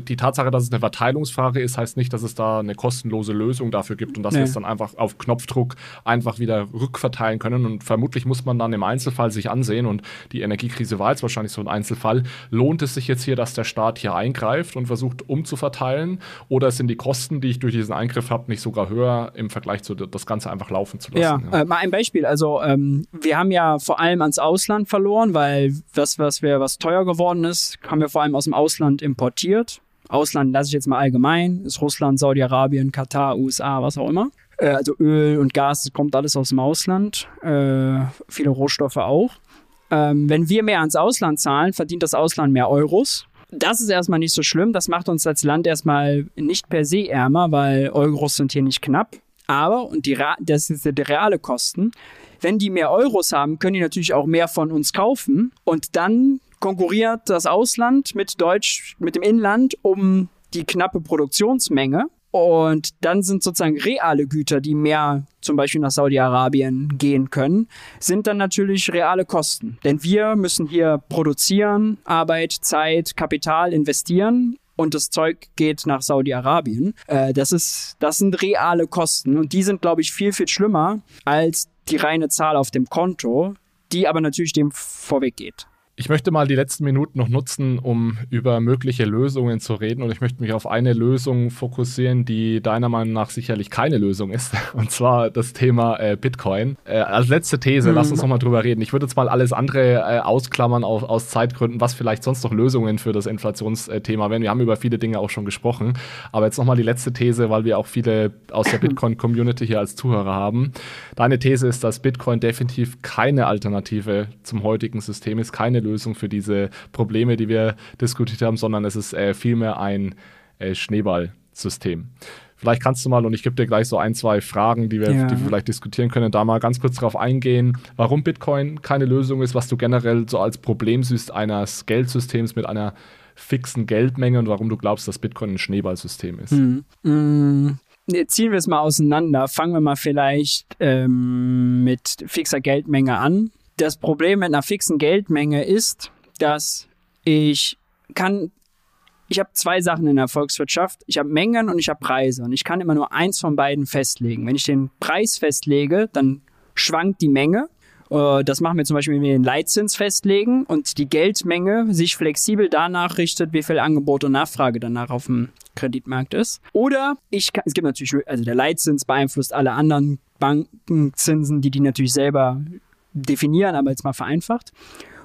die Tatsache, dass es eine Verteilungsfrage ist, heißt nicht, dass es da eine kostenlose Lösung dafür gibt und dass Nee. wir es dann einfach auf Knopfdruck einfach wieder rückverteilen können. Und vermutlich muss man dann im Einzelfall sich ansehen und die Energiekrise war jetzt wahrscheinlich so ein Einzelfall. Lohnt es sich jetzt hier, dass der Staat hier eingreift und versucht umzuverteilen? Oder sind die Kosten, die ich durch diesen Eingriff habe, nicht sogar höher im Vergleich zu das Ganze einfach laufen zu Ja, lassen? Äh, mal ein Beispiel. Also ähm, wir haben ja vor allem ans Ausland verloren, weil das, was wir, was teuer geworden ist, haben wir vor allem aus dem Ausland importiert. Ausland lasse ich jetzt mal allgemein, ist Russland, Saudi-Arabien, Katar, USA, was auch immer. Äh, also Öl und Gas, das kommt alles aus dem Ausland. Äh, viele Rohstoffe auch. Ähm, wenn wir mehr ans Ausland zahlen, verdient das Ausland mehr Euros. Das ist erstmal nicht so schlimm. Das macht uns als Land erstmal nicht per se ärmer, weil Euros sind hier nicht knapp. Aber, und die, das ist die reale Kosten, wenn die mehr Euros haben, können die natürlich auch mehr von uns kaufen. Und dann konkurriert das Ausland mit Deutsch, mit dem Inland um die knappe Produktionsmenge. Und dann sind sozusagen reale Güter, die mehr zum Beispiel nach Saudi-Arabien gehen können, sind dann natürlich reale Kosten. Denn wir müssen hier produzieren, Arbeit, Zeit, Kapital investieren und das Zeug geht nach Saudi-Arabien. Äh, das, ist, das sind reale Kosten und die sind, glaube ich, viel, viel schlimmer als die reine Zahl auf dem Konto, die aber natürlich dem vorweggeht. Ich möchte mal die letzten Minuten noch nutzen, um über mögliche Lösungen zu reden. Und ich möchte mich auf eine Lösung fokussieren, die deiner Meinung nach sicherlich keine Lösung ist. Und zwar das Thema äh, Bitcoin. Äh, als letzte These, mhm. lass uns noch mal drüber reden. Ich würde jetzt mal alles andere äh, ausklammern auf, aus Zeitgründen, was vielleicht sonst noch Lösungen für das Inflationsthema wären. Wir haben über viele Dinge auch schon gesprochen. Aber jetzt noch mal die letzte These, weil wir auch viele aus der Bitcoin-Community hier als Zuhörer haben. Deine These ist, dass Bitcoin definitiv keine Alternative zum heutigen System ist, keine Lösung für diese Probleme, die wir diskutiert haben, sondern es ist äh, vielmehr ein äh, Schneeballsystem. Vielleicht kannst du mal, und ich gebe dir gleich so ein, zwei Fragen, die wir, ja. die wir vielleicht diskutieren können, da mal ganz kurz darauf eingehen, warum Bitcoin keine Lösung ist, was du generell so als Problem siehst eines Geldsystems mit einer fixen Geldmenge und warum du glaubst, dass Bitcoin ein Schneeballsystem ist. Hm. Hm. Ziehen wir es mal auseinander. Fangen wir mal vielleicht ähm, mit fixer Geldmenge an das Problem mit einer fixen Geldmenge ist, dass ich kann, ich habe zwei Sachen in der Volkswirtschaft. Ich habe Mengen und ich habe Preise. Und ich kann immer nur eins von beiden festlegen. Wenn ich den Preis festlege, dann schwankt die Menge. Äh, das machen wir zum Beispiel, wenn wir den Leitzins festlegen und die Geldmenge sich flexibel danach richtet, wie viel Angebot und Nachfrage danach auf dem Kreditmarkt ist. Oder ich kann, es gibt natürlich, also der Leitzins beeinflusst alle anderen Bankenzinsen, die die natürlich selber definieren, aber jetzt mal vereinfacht.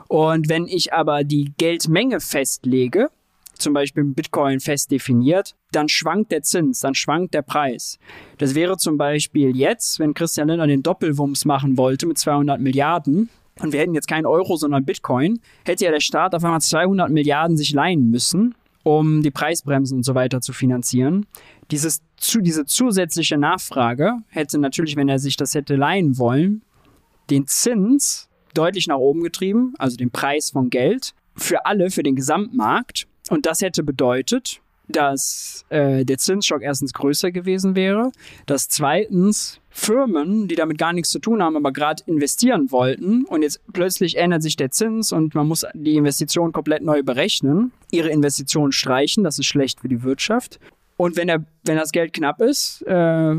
Und wenn ich aber die Geldmenge festlege, zum Beispiel Bitcoin fest definiert, dann schwankt der Zins, dann schwankt der Preis. Das wäre zum Beispiel jetzt, wenn Christian Lindner den Doppelwumms machen wollte mit 200 Milliarden, und wir hätten jetzt keinen Euro, sondern Bitcoin, hätte ja der Staat auf einmal 200 Milliarden sich leihen müssen, um die Preisbremsen und so weiter zu finanzieren. Dieses, zu, diese zusätzliche Nachfrage hätte natürlich, wenn er sich das hätte leihen wollen, den Zins deutlich nach oben getrieben, also den Preis von Geld, für alle, für den Gesamtmarkt. Und das hätte bedeutet, dass äh, der Zinsschock erstens größer gewesen wäre, dass zweitens Firmen, die damit gar nichts zu tun haben, aber gerade investieren wollten und jetzt plötzlich ändert sich der Zins und man muss die Investition komplett neu berechnen, ihre Investitionen streichen, das ist schlecht für die Wirtschaft. Und wenn, der, wenn das Geld knapp ist, äh,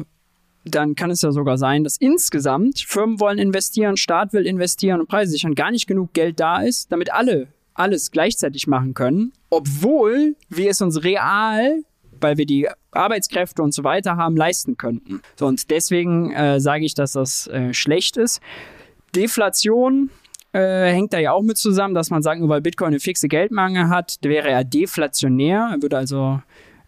dann kann es ja sogar sein, dass insgesamt Firmen wollen investieren, Staat will investieren und Preise sichern, gar nicht genug Geld da ist, damit alle alles gleichzeitig machen können, obwohl wir es uns real, weil wir die Arbeitskräfte und so weiter haben, leisten könnten. So, und deswegen äh, sage ich, dass das äh, schlecht ist. Deflation äh, hängt da ja auch mit zusammen, dass man sagt, nur weil Bitcoin eine fixe Geldmangel hat, wäre er deflationär, er würde also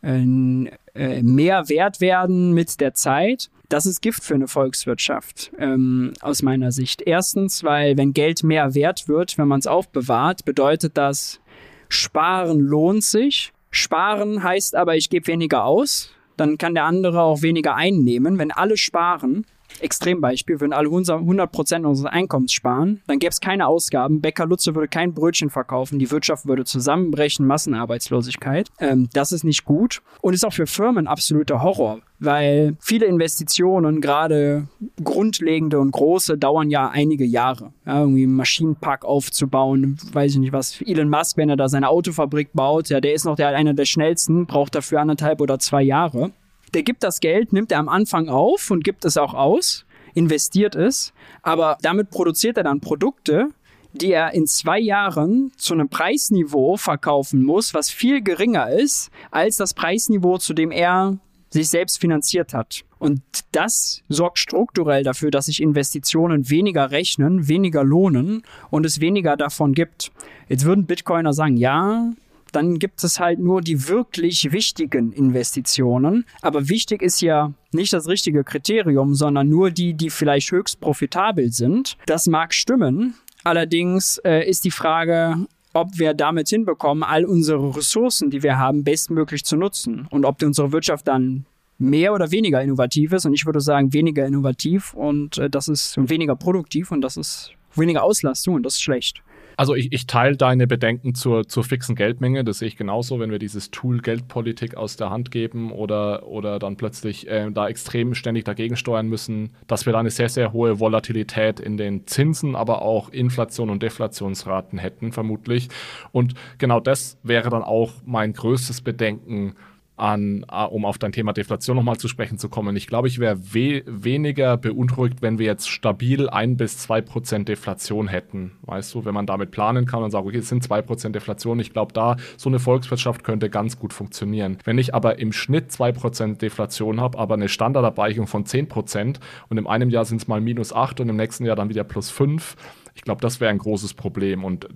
äh, mehr wert werden mit der Zeit. Das ist Gift für eine Volkswirtschaft, ähm, aus meiner Sicht. Erstens, weil wenn Geld mehr wert wird, wenn man es aufbewahrt, bedeutet das, Sparen lohnt sich. Sparen heißt aber, ich gebe weniger aus. Dann kann der andere auch weniger einnehmen. Wenn alle sparen, Extrembeispiel, würden alle 100% unseres Einkommens sparen, dann gäbe es keine Ausgaben, Bäcker Lutze würde kein Brötchen verkaufen, die Wirtschaft würde zusammenbrechen, Massenarbeitslosigkeit. Ähm, das ist nicht gut und ist auch für Firmen absoluter Horror, weil viele Investitionen, gerade grundlegende und große, dauern ja einige Jahre. Ja, irgendwie einen Maschinenpark aufzubauen, weiß ich nicht was. Elon Musk, wenn er da seine Autofabrik baut, ja, der ist noch der, einer der schnellsten, braucht dafür anderthalb oder zwei Jahre der gibt das Geld, nimmt er am Anfang auf und gibt es auch aus, investiert es, aber damit produziert er dann Produkte, die er in zwei Jahren zu einem Preisniveau verkaufen muss, was viel geringer ist als das Preisniveau, zu dem er sich selbst finanziert hat. Und das sorgt strukturell dafür, dass sich Investitionen weniger rechnen, weniger lohnen und es weniger davon gibt. Jetzt würden Bitcoiner sagen, ja, dann gibt es halt nur die wirklich wichtigen Investitionen. Aber wichtig ist ja nicht das richtige Kriterium, sondern nur die, die vielleicht höchst profitabel sind. Das mag stimmen. Allerdings äh, ist die Frage, ob wir damit hinbekommen, all unsere Ressourcen, die wir haben, bestmöglich zu nutzen. Und ob unsere Wirtschaft dann mehr oder weniger innovativ ist. Und ich würde sagen, weniger innovativ und äh, das ist weniger produktiv und das ist weniger Auslastung und das ist schlecht. Also ich, ich teile deine Bedenken zur, zur fixen Geldmenge. Das sehe ich genauso, wenn wir dieses Tool Geldpolitik aus der Hand geben oder, oder dann plötzlich äh, da extrem ständig dagegen steuern müssen, dass wir da eine sehr, sehr hohe Volatilität in den Zinsen, aber auch Inflation und Deflationsraten hätten, vermutlich. Und genau das wäre dann auch mein größtes Bedenken an, äh, um auf dein Thema Deflation nochmal zu sprechen zu kommen. Ich glaube, ich wäre we weniger beunruhigt, wenn wir jetzt stabil ein bis zwei Prozent Deflation hätten. Weißt du, wenn man damit planen kann und sagt, okay, es sind zwei Prozent Deflation. Ich glaube, da so eine Volkswirtschaft könnte ganz gut funktionieren. Wenn ich aber im Schnitt zwei Prozent Deflation habe, aber eine Standardabweichung von zehn Prozent und im einem Jahr sind es mal minus acht und im nächsten Jahr dann wieder plus fünf, ich glaube, das wäre ein großes Problem. Und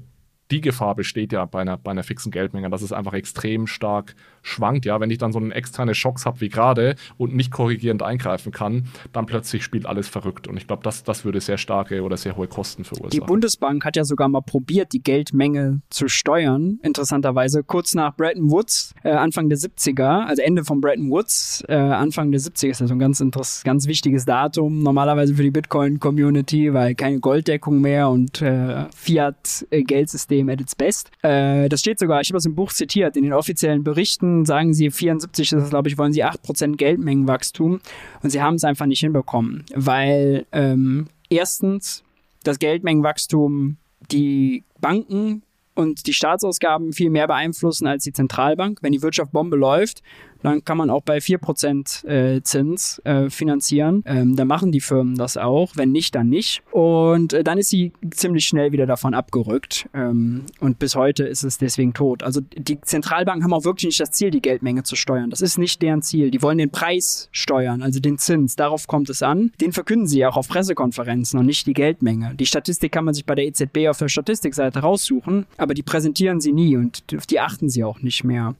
die Gefahr besteht ja bei einer, bei einer fixen Geldmenge, dass es einfach extrem stark schwankt. Ja, wenn ich dann so einen externe Schocks habe wie gerade und nicht korrigierend eingreifen kann, dann plötzlich spielt alles verrückt. Und ich glaube, das, das würde sehr starke oder sehr hohe Kosten verursachen. Die Bundesbank hat ja sogar mal probiert, die Geldmenge zu steuern. Interessanterweise kurz nach Bretton Woods, äh, Anfang der 70er, also Ende von Bretton Woods, äh, Anfang der 70er ist ja so ein ganz, ganz wichtiges Datum. Normalerweise für die Bitcoin-Community, weil keine Golddeckung mehr und äh, Fiat-Geldsystem at its best. Äh, das steht sogar, ich habe das im Buch zitiert, in den offiziellen Berichten sagen sie, 74 ist es, glaube ich, wollen sie 8% Geldmengenwachstum und sie haben es einfach nicht hinbekommen, weil ähm, erstens das Geldmengenwachstum die Banken und die Staatsausgaben viel mehr beeinflussen als die Zentralbank. Wenn die Wirtschaft Bombe läuft, dann kann man auch bei 4% äh, Zins äh, finanzieren. Ähm, da machen die Firmen das auch. Wenn nicht, dann nicht. Und äh, dann ist sie ziemlich schnell wieder davon abgerückt. Ähm, und bis heute ist es deswegen tot. Also die Zentralbanken haben auch wirklich nicht das Ziel, die Geldmenge zu steuern. Das ist nicht deren Ziel. Die wollen den Preis steuern, also den Zins. Darauf kommt es an. Den verkünden sie auch auf Pressekonferenzen und nicht die Geldmenge. Die Statistik kann man sich bei der EZB auf der Statistikseite raussuchen, aber die präsentieren sie nie und die achten sie auch nicht mehr.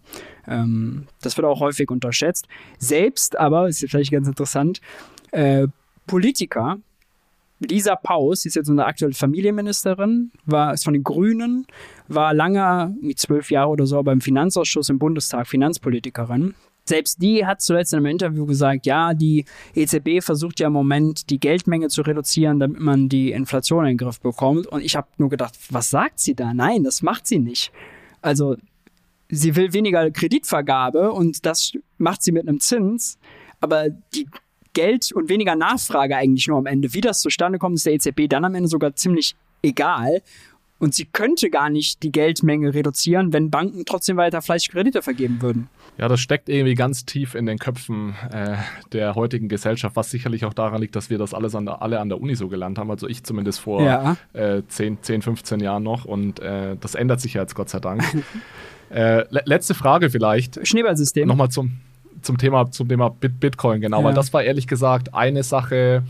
Ähm, das wird auch häufig unterschätzt. Selbst aber, ist vielleicht ganz interessant, äh, Politiker, Lisa Paus, die ist jetzt unsere aktuelle Familienministerin, war ist von den Grünen, war lange, mit zwölf Jahre oder so, beim Finanzausschuss im Bundestag Finanzpolitikerin. Selbst die hat zuletzt in einem Interview gesagt, ja, die EZB versucht ja im Moment die Geldmenge zu reduzieren, damit man die Inflation in den Griff bekommt. Und ich habe nur gedacht, was sagt sie da? Nein, das macht sie nicht. Also sie will weniger Kreditvergabe und das macht sie mit einem Zins, aber die Geld und weniger Nachfrage eigentlich nur am Ende. Wie das zustande kommt, ist der EZB dann am Ende sogar ziemlich egal. Und sie könnte gar nicht die Geldmenge reduzieren, wenn Banken trotzdem weiter fleißig Kredite vergeben würden. Ja, das steckt irgendwie ganz tief in den Köpfen äh, der heutigen Gesellschaft, was sicherlich auch daran liegt, dass wir das alles an der, alle an der Uni so gelernt haben. Also ich zumindest vor ja. äh, 10, 10, 15 Jahren noch. Und äh, das ändert sich ja jetzt Gott sei Dank. Äh, letzte Frage vielleicht. Schneeballsystem. Nochmal zum, zum Thema, zum Thema Bit Bitcoin, genau, ja. weil das war ehrlich gesagt eine Sache,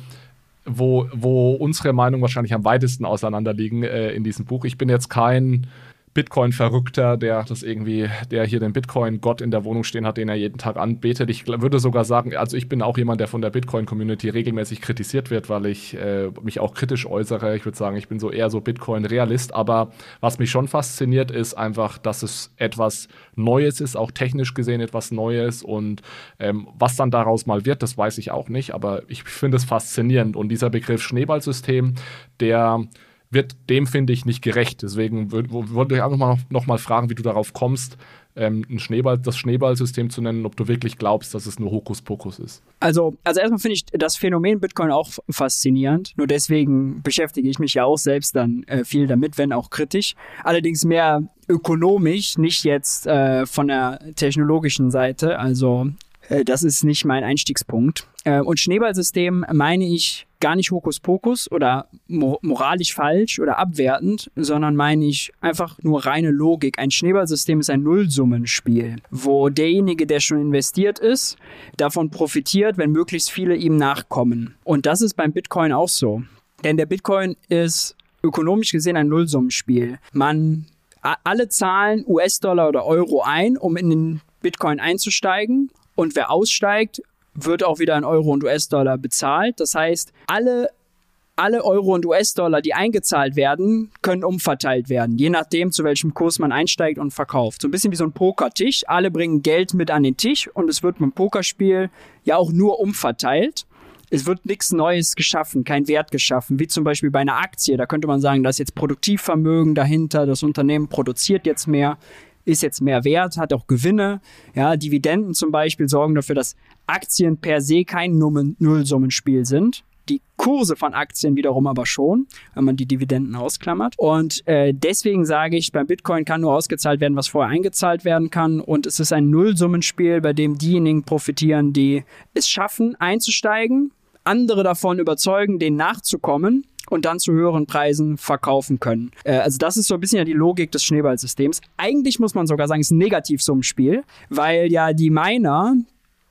wo, wo unsere Meinungen wahrscheinlich am weitesten auseinanderliegen äh, in diesem Buch. Ich bin jetzt kein Bitcoin-Verrückter, der das irgendwie, der hier den Bitcoin-Gott in der Wohnung stehen hat, den er jeden Tag anbetet. Ich würde sogar sagen, also ich bin auch jemand, der von der Bitcoin-Community regelmäßig kritisiert wird, weil ich äh, mich auch kritisch äußere. Ich würde sagen, ich bin so eher so Bitcoin-Realist. Aber was mich schon fasziniert, ist einfach, dass es etwas Neues ist, auch technisch gesehen etwas Neues. Und ähm, was dann daraus mal wird, das weiß ich auch nicht. Aber ich finde es faszinierend. Und dieser Begriff Schneeballsystem, der wird dem, finde ich, nicht gerecht. Deswegen wollte ich einfach mal noch, mal fragen, wie du darauf kommst, ähm, ein Schneeball, das Schneeballsystem zu nennen, ob du wirklich glaubst, dass es nur Hokuspokus ist. Also, also erstmal finde ich das Phänomen Bitcoin auch faszinierend. Nur deswegen beschäftige ich mich ja auch selbst dann äh, viel damit, wenn auch kritisch. Allerdings mehr ökonomisch, nicht jetzt äh, von der technologischen Seite. Also äh, das ist nicht mein Einstiegspunkt. Äh, und Schneeballsystem meine ich gar nicht Hokuspokus oder moralisch falsch oder abwertend, sondern meine ich einfach nur reine Logik. Ein Schneeballsystem ist ein Nullsummenspiel, wo derjenige, der schon investiert ist, davon profitiert, wenn möglichst viele ihm nachkommen. Und das ist beim Bitcoin auch so. Denn der Bitcoin ist ökonomisch gesehen ein Nullsummenspiel. Man alle zahlen US-Dollar oder Euro ein, um in den Bitcoin einzusteigen und wer aussteigt, wird auch wieder in Euro und US-Dollar bezahlt. Das heißt, alle alle Euro und US-Dollar, die eingezahlt werden, können umverteilt werden, je nachdem, zu welchem Kurs man einsteigt und verkauft. So ein bisschen wie so ein Pokertisch. Alle bringen Geld mit an den Tisch und es wird beim Pokerspiel ja auch nur umverteilt. es wird nichts Neues geschaffen, kein Wert geschaffen, wie zum Beispiel bei einer Aktie. Da könnte man sagen, da ist jetzt Produktivvermögen dahinter, das Unternehmen produziert jetzt mehr, ist jetzt mehr wert, hat auch Gewinne. Ja, Dividenden zum Beispiel sorgen dafür, dass Aktien per se kein Nullsummenspiel sind. Die Kurse von Aktien wiederum aber schon, wenn man die Dividenden ausklammert. Und äh, deswegen sage ich, beim Bitcoin kann nur ausgezahlt werden, was vorher eingezahlt werden kann. Und es ist ein Nullsummenspiel, bei dem diejenigen profitieren, die es schaffen, einzusteigen, andere davon überzeugen, denen nachzukommen und dann zu höheren Preisen verkaufen können. Äh, also das ist so ein bisschen ja die Logik des Schneeballsystems. Eigentlich muss man sogar sagen, es ist ein Negativsummenspiel, weil ja die Miner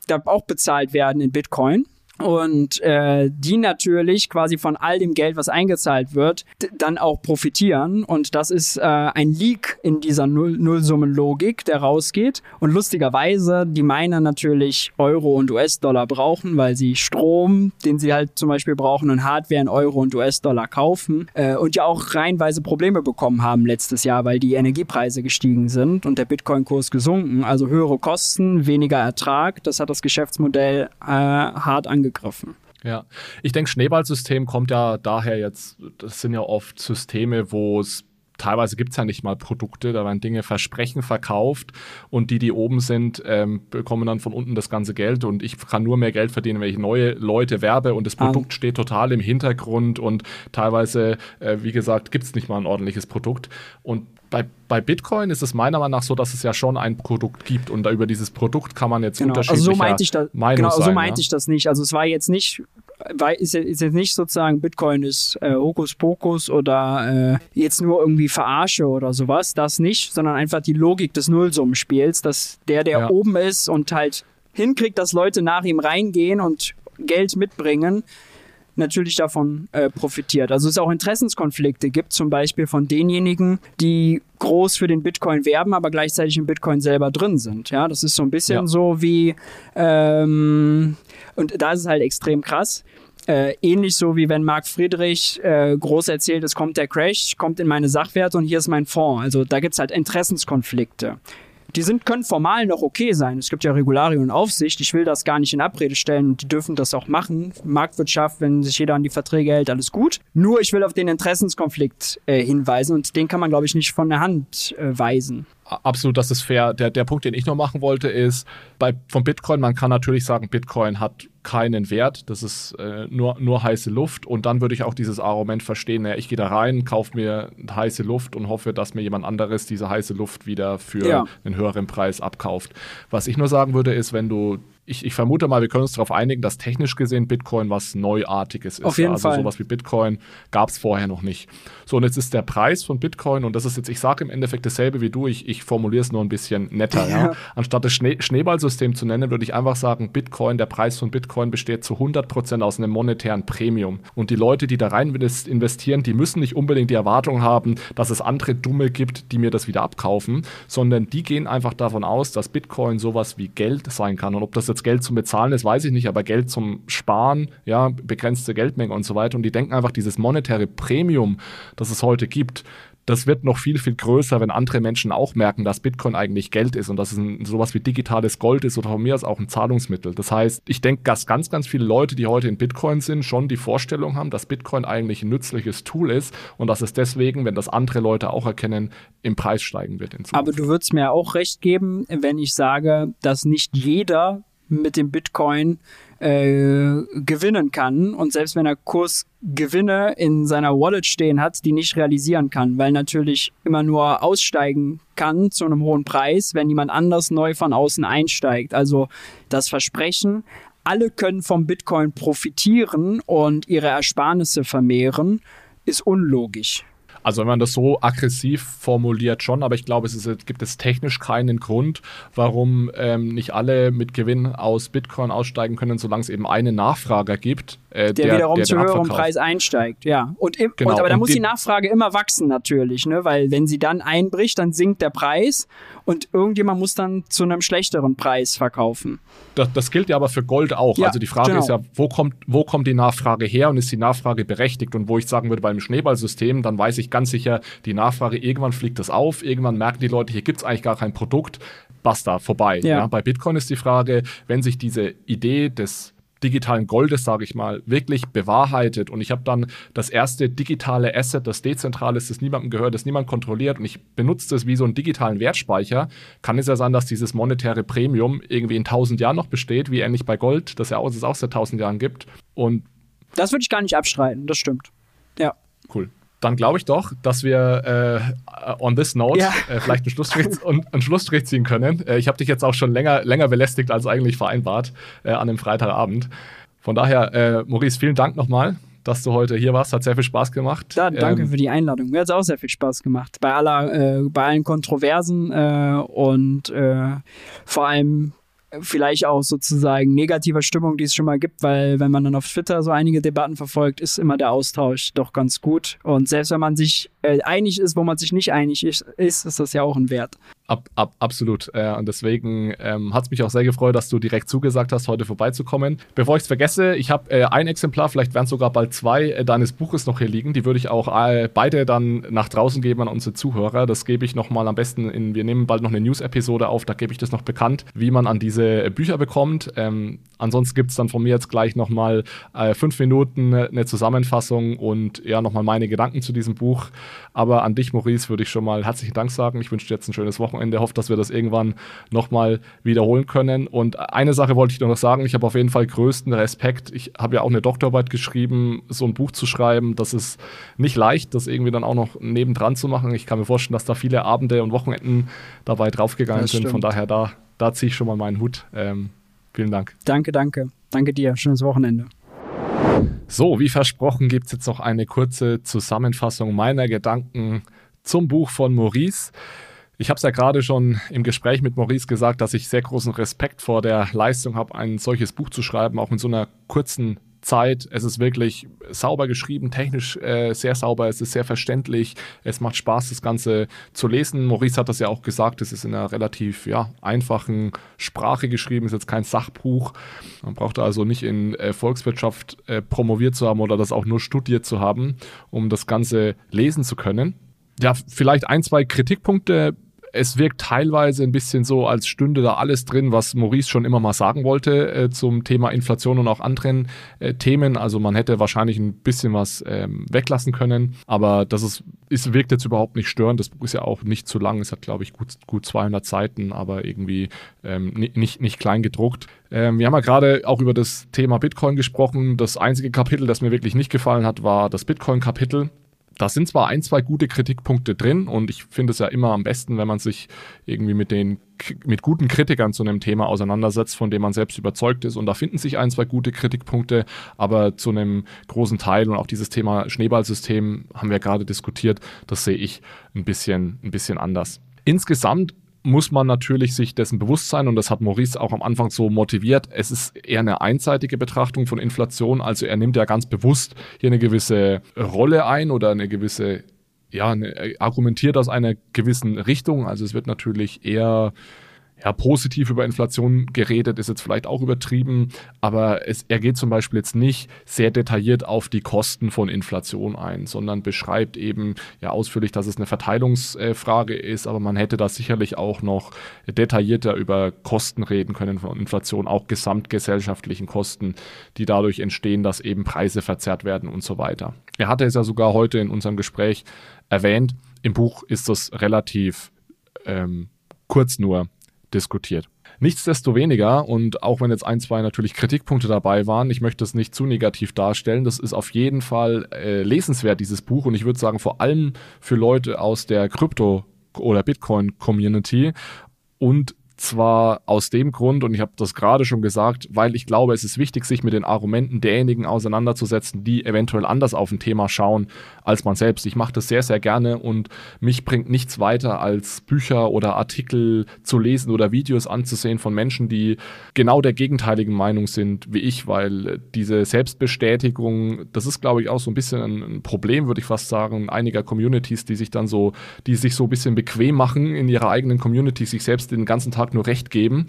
da auch bezahlt werden in Bitcoin und äh, die natürlich quasi von all dem Geld, was eingezahlt wird, dann auch profitieren. Und das ist äh, ein Leak in dieser Null Nullsummenlogik, der rausgeht. Und lustigerweise die Miner natürlich Euro und US-Dollar brauchen, weil sie Strom, den sie halt zum Beispiel brauchen, und Hardware in Euro und US-Dollar kaufen. Äh, und ja auch reihenweise Probleme bekommen haben letztes Jahr, weil die Energiepreise gestiegen sind und der Bitcoin-Kurs gesunken. Also höhere Kosten, weniger Ertrag. Das hat das Geschäftsmodell äh, hart angegriffen angegriffen. Ja, ich denke, Schneeballsystem kommt ja daher jetzt, das sind ja oft Systeme, wo es teilweise gibt es ja nicht mal Produkte, da werden Dinge Versprechen verkauft und die, die oben sind, ähm, bekommen dann von unten das ganze Geld und ich kann nur mehr Geld verdienen, wenn ich neue Leute werbe und das ah. Produkt ah. steht total im Hintergrund und teilweise, äh, wie gesagt, gibt es nicht mal ein ordentliches Produkt und bei, bei Bitcoin ist es meiner Meinung nach so, dass es ja schon ein Produkt gibt und über dieses Produkt kann man jetzt genau. unterschiedliche also so meinte ich das, Meinung genau, sein, so meinte ja? ich das nicht. Also es war jetzt nicht, war, ist jetzt nicht sozusagen Bitcoin ist äh, Hokuspokus oder äh, jetzt nur irgendwie Verarsche oder sowas, das nicht, sondern einfach die Logik des Nullsummenspiels, dass der, der ja. oben ist und halt hinkriegt, dass Leute nach ihm reingehen und Geld mitbringen, natürlich davon äh, profitiert. Also es auch Interessenskonflikte gibt, zum Beispiel von denjenigen, die groß für den Bitcoin werben, aber gleichzeitig im Bitcoin selber drin sind. Ja, das ist so ein bisschen ja. so wie, ähm, und da ist es halt extrem krass. Äh, ähnlich so wie wenn Marc Friedrich äh, groß erzählt, es kommt der Crash, kommt in meine Sachwerte und hier ist mein Fonds. Also da gibt es halt Interessenskonflikte die sind, können formal noch okay sein. Es gibt ja Regularien und Aufsicht. Ich will das gar nicht in Abrede stellen die dürfen das auch machen. Marktwirtschaft, wenn sich jeder an die Verträge hält, alles gut. Nur ich will auf den Interessenskonflikt äh, hinweisen und den kann man, glaube ich, nicht von der Hand äh, weisen absolut, das ist fair. Der, der Punkt, den ich noch machen wollte, ist, bei, von Bitcoin, man kann natürlich sagen, Bitcoin hat keinen Wert, das ist äh, nur, nur heiße Luft. Und dann würde ich auch dieses Argument verstehen, naja, ich gehe da rein, kaufe mir heiße Luft und hoffe, dass mir jemand anderes diese heiße Luft wieder für ja. einen höheren Preis abkauft. Was ich nur sagen würde, ist, wenn du ich, ich, vermute mal, wir können uns darauf einigen, dass technisch gesehen Bitcoin was Neuartiges ist. Auf jeden also Fall. sowas wie Bitcoin gab es vorher noch nicht. So, und jetzt ist der Preis von Bitcoin, und das ist jetzt, ich sage im Endeffekt dasselbe wie du, ich, ich formuliere es nur ein bisschen netter. Ja. ja. Anstatt das Schnee, Schneeballsystem zu nennen, würde ich einfach sagen, Bitcoin, der Preis von Bitcoin besteht zu 100% aus einem monetären Premium. Und die Leute, die da rein investieren, die müssen nicht unbedingt die Erwartung haben, dass es andere Dumme gibt, die mir das wieder abkaufen, sondern die gehen einfach davon aus, dass Bitcoin sowas wie Geld sein kann. Und ob das jetzt jetzt Geld zum Bezahlen ist, weiß ich nicht, aber Geld zum Sparen, ja, begrenzte Geldmenge und so weiter. Und die denken einfach, dieses monetäre Premium, das es heute gibt, das wird noch viel, viel größer, wenn andere Menschen auch merken, dass Bitcoin eigentlich Geld ist und dass es ein, sowas wie digitales Gold ist oder von mir aus auch ein Zahlungsmittel. Das heißt, ich denke, dass ganz, ganz viele Leute, die heute in Bitcoin sind, schon die Vorstellung haben, dass Bitcoin eigentlich ein nützliches Tool ist und dass es deswegen, wenn das andere Leute auch erkennen, im Preis steigen wird. Aber du würdest mir auch recht geben, wenn ich sage, dass nicht jeder mit dem Bitcoin äh, gewinnen kann und selbst wenn er Kursgewinne in seiner Wallet stehen hat, die nicht realisieren kann, weil natürlich immer nur aussteigen kann zu einem hohen Preis, wenn jemand anders neu von außen einsteigt. Also das Versprechen, alle können vom Bitcoin profitieren und ihre Ersparnisse vermehren, ist unlogisch. Also wenn man das so aggressiv formuliert schon, aber ich glaube, es ist, gibt es technisch keinen Grund, warum ähm, nicht alle mit Gewinn aus Bitcoin aussteigen können, solange es eben einen Nachfrager gibt. Äh, der, der, wiederum der zu höherem Preis einsteigt, ja. Und, im, genau. und aber da muss die Nachfrage immer wachsen natürlich, ne? Weil wenn sie dann einbricht, dann sinkt der Preis und irgendjemand muss dann zu einem schlechteren Preis verkaufen. Das, das gilt ja aber für Gold auch. Ja, also die Frage genau. ist ja, wo kommt, wo kommt die Nachfrage her und ist die Nachfrage berechtigt? Und wo ich sagen würde, beim Schneeballsystem, dann weiß ich ganz sicher, die Nachfrage, irgendwann fliegt das auf, irgendwann merken die Leute, hier gibt es eigentlich gar kein Produkt, basta, vorbei. Ja. ja. Bei Bitcoin ist die Frage, wenn sich diese Idee des digitalen Goldes, sage ich mal, wirklich bewahrheitet und ich habe dann das erste digitale Asset, das dezentral ist, das niemandem gehört, das niemand kontrolliert und ich benutze das wie so einen digitalen Wertspeicher, kann es ja sein, dass dieses monetäre Premium irgendwie in 1000 Jahren noch besteht, wie ähnlich bei Gold, das ja auch, es auch seit 1000 Jahren gibt. Und das würde ich gar nicht abstreiten, das stimmt. Ja. Cool dann glaube ich doch, dass wir äh, on this note ja. äh, vielleicht einen Schlussstrich, einen Schlussstrich ziehen können. Äh, ich habe dich jetzt auch schon länger, länger belästigt als eigentlich vereinbart äh, an dem Freitagabend. Von daher, äh, Maurice, vielen Dank nochmal, dass du heute hier warst. Hat sehr viel Spaß gemacht. Ja, danke ähm, für die Einladung. Mir hat es auch sehr viel Spaß gemacht. Bei aller, äh, bei allen Kontroversen und vor allem vielleicht auch sozusagen negativer Stimmung, die es schon mal gibt, weil wenn man dann auf Twitter so einige Debatten verfolgt, ist immer der Austausch doch ganz gut. Und selbst wenn man sich äh, einig ist, wo man sich nicht einig ist, ist, ist das ja auch ein Wert. Ab, ab, absolut. Äh, und deswegen ähm, hat es mich auch sehr gefreut, dass du direkt zugesagt hast, heute vorbeizukommen. Bevor ich es vergesse, ich habe äh, ein Exemplar, vielleicht werden sogar bald zwei, äh, deines Buches noch hier liegen. Die würde ich auch äh, beide dann nach draußen geben an unsere Zuhörer. Das gebe ich nochmal am besten in, wir nehmen bald noch eine News-Episode auf, da gebe ich das noch bekannt, wie man an diese Bücher bekommt. Ähm, ansonsten gibt es dann von mir jetzt gleich nochmal äh, fünf Minuten eine Zusammenfassung und ja, nochmal meine Gedanken zu diesem Buch. Aber an dich, Maurice, würde ich schon mal herzlichen Dank sagen. Ich wünsche dir jetzt ein schönes Wochenende. Wochenende. Hoffe, dass wir das irgendwann nochmal wiederholen können. Und eine Sache wollte ich nur noch sagen. Ich habe auf jeden Fall größten Respekt. Ich habe ja auch eine Doktorarbeit geschrieben, so ein Buch zu schreiben. Das ist nicht leicht, das irgendwie dann auch noch nebendran zu machen. Ich kann mir vorstellen, dass da viele Abende und Wochenenden dabei draufgegangen sind. Von daher, da, da ziehe ich schon mal meinen Hut. Ähm, vielen Dank. Danke, danke. Danke dir. Schönes Wochenende. So, wie versprochen, gibt es jetzt noch eine kurze Zusammenfassung meiner Gedanken zum Buch von Maurice. Ich habe es ja gerade schon im Gespräch mit Maurice gesagt, dass ich sehr großen Respekt vor der Leistung habe, ein solches Buch zu schreiben, auch in so einer kurzen Zeit. Es ist wirklich sauber geschrieben, technisch äh, sehr sauber, es ist sehr verständlich, es macht Spaß, das Ganze zu lesen. Maurice hat das ja auch gesagt, es ist in einer relativ ja, einfachen Sprache geschrieben, ist jetzt kein Sachbuch. Man braucht also nicht in äh, Volkswirtschaft äh, promoviert zu haben oder das auch nur studiert zu haben, um das Ganze lesen zu können. Ja, vielleicht ein, zwei Kritikpunkte es wirkt teilweise ein bisschen so, als stünde da alles drin, was Maurice schon immer mal sagen wollte äh, zum Thema Inflation und auch anderen äh, Themen. Also man hätte wahrscheinlich ein bisschen was ähm, weglassen können, aber das ist, ist, wirkt jetzt überhaupt nicht störend. Das Buch ist ja auch nicht zu lang. Es hat, glaube ich, gut, gut 200 Seiten, aber irgendwie ähm, nicht, nicht klein gedruckt. Ähm, wir haben ja gerade auch über das Thema Bitcoin gesprochen. Das einzige Kapitel, das mir wirklich nicht gefallen hat, war das Bitcoin-Kapitel da sind zwar ein, zwei gute Kritikpunkte drin und ich finde es ja immer am besten, wenn man sich irgendwie mit den mit guten Kritikern zu einem Thema auseinandersetzt, von dem man selbst überzeugt ist. Und da finden sich ein, zwei gute Kritikpunkte, aber zu einem großen Teil und auch dieses Thema Schneeballsystem haben wir gerade diskutiert, das sehe ich ein bisschen, ein bisschen anders. Insgesamt muss man natürlich sich dessen bewusst sein und das hat Maurice auch am Anfang so motiviert. Es ist eher eine einseitige Betrachtung von Inflation, also er nimmt ja ganz bewusst hier eine gewisse Rolle ein oder eine gewisse, ja, eine, argumentiert aus einer gewissen Richtung. Also es wird natürlich eher ja, positiv über Inflation geredet, ist jetzt vielleicht auch übertrieben, aber es, er geht zum Beispiel jetzt nicht sehr detailliert auf die Kosten von Inflation ein, sondern beschreibt eben ja ausführlich, dass es eine Verteilungsfrage ist, aber man hätte da sicherlich auch noch detaillierter über Kosten reden können von Inflation, auch gesamtgesellschaftlichen Kosten, die dadurch entstehen, dass eben Preise verzerrt werden und so weiter. Er hatte es ja sogar heute in unserem Gespräch erwähnt, im Buch ist das relativ ähm, kurz nur diskutiert. Nichtsdestoweniger, und auch wenn jetzt ein, zwei natürlich Kritikpunkte dabei waren, ich möchte es nicht zu negativ darstellen, das ist auf jeden Fall äh, lesenswert, dieses Buch. Und ich würde sagen, vor allem für Leute aus der Krypto- oder Bitcoin-Community und zwar aus dem Grund, und ich habe das gerade schon gesagt, weil ich glaube, es ist wichtig, sich mit den Argumenten derjenigen auseinanderzusetzen, die eventuell anders auf ein Thema schauen als man selbst. Ich mache das sehr, sehr gerne und mich bringt nichts weiter, als Bücher oder Artikel zu lesen oder Videos anzusehen von Menschen, die genau der gegenteiligen Meinung sind wie ich, weil diese Selbstbestätigung, das ist, glaube ich, auch so ein bisschen ein Problem, würde ich fast sagen, einiger Communities, die sich dann so, die sich so ein bisschen bequem machen in ihrer eigenen Community, sich selbst den ganzen Tag nur Recht geben.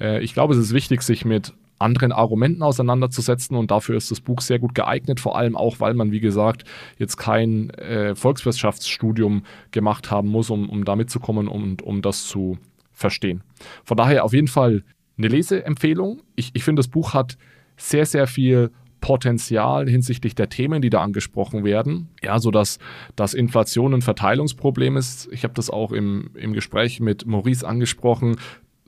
Äh, ich glaube, es ist wichtig, sich mit anderen Argumenten auseinanderzusetzen und dafür ist das Buch sehr gut geeignet, vor allem auch, weil man, wie gesagt, jetzt kein äh, Volkswirtschaftsstudium gemacht haben muss, um, um da mitzukommen und um das zu verstehen. Von daher auf jeden Fall eine Leseempfehlung. Ich, ich finde, das Buch hat sehr, sehr viel Potenzial hinsichtlich der Themen, die da angesprochen werden. Ja, so dass, dass Inflation ein Verteilungsproblem ist. Ich habe das auch im, im Gespräch mit Maurice angesprochen.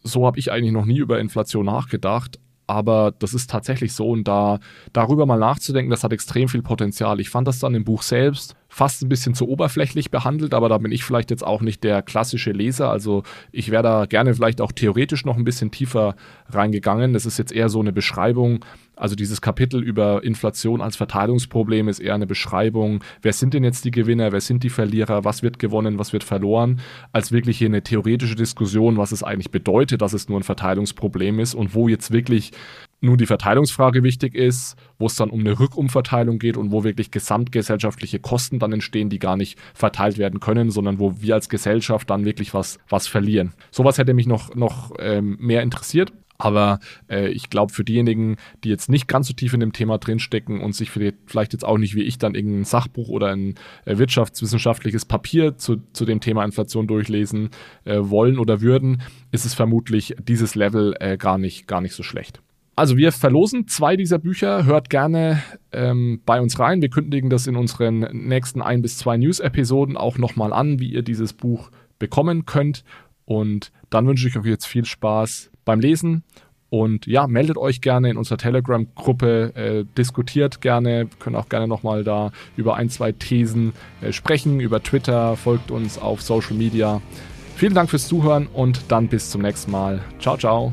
So habe ich eigentlich noch nie über Inflation nachgedacht aber das ist tatsächlich so und da darüber mal nachzudenken, das hat extrem viel Potenzial. Ich fand das dann im Buch selbst fast ein bisschen zu oberflächlich behandelt, aber da bin ich vielleicht jetzt auch nicht der klassische Leser. Also ich wäre da gerne vielleicht auch theoretisch noch ein bisschen tiefer reingegangen. Das ist jetzt eher so eine Beschreibung. Also dieses Kapitel über Inflation als Verteilungsproblem ist eher eine Beschreibung, wer sind denn jetzt die Gewinner, wer sind die Verlierer, was wird gewonnen, was wird verloren, als wirklich hier eine theoretische Diskussion, was es eigentlich bedeutet, dass es nur ein Verteilungsproblem ist und wo jetzt wirklich nur die Verteilungsfrage wichtig ist, wo es dann um eine Rückumverteilung geht und wo wirklich gesamtgesellschaftliche Kosten dann entstehen, die gar nicht verteilt werden können, sondern wo wir als Gesellschaft dann wirklich was, was verlieren. Sowas hätte mich noch, noch ähm, mehr interessiert. Aber äh, ich glaube, für diejenigen, die jetzt nicht ganz so tief in dem Thema drinstecken und sich vielleicht jetzt auch nicht wie ich dann irgendein Sachbuch oder ein äh, wirtschaftswissenschaftliches Papier zu, zu dem Thema Inflation durchlesen äh, wollen oder würden, ist es vermutlich dieses Level äh, gar, nicht, gar nicht so schlecht. Also wir verlosen zwei dieser Bücher. Hört gerne ähm, bei uns rein. Wir kündigen das in unseren nächsten ein bis zwei News-Episoden auch nochmal an, wie ihr dieses Buch bekommen könnt. Und dann wünsche ich euch jetzt viel Spaß beim Lesen. Und ja, meldet euch gerne in unserer Telegram-Gruppe, äh, diskutiert gerne, können auch gerne nochmal da über ein, zwei Thesen äh, sprechen, über Twitter, folgt uns auf Social Media. Vielen Dank fürs Zuhören und dann bis zum nächsten Mal. Ciao, ciao.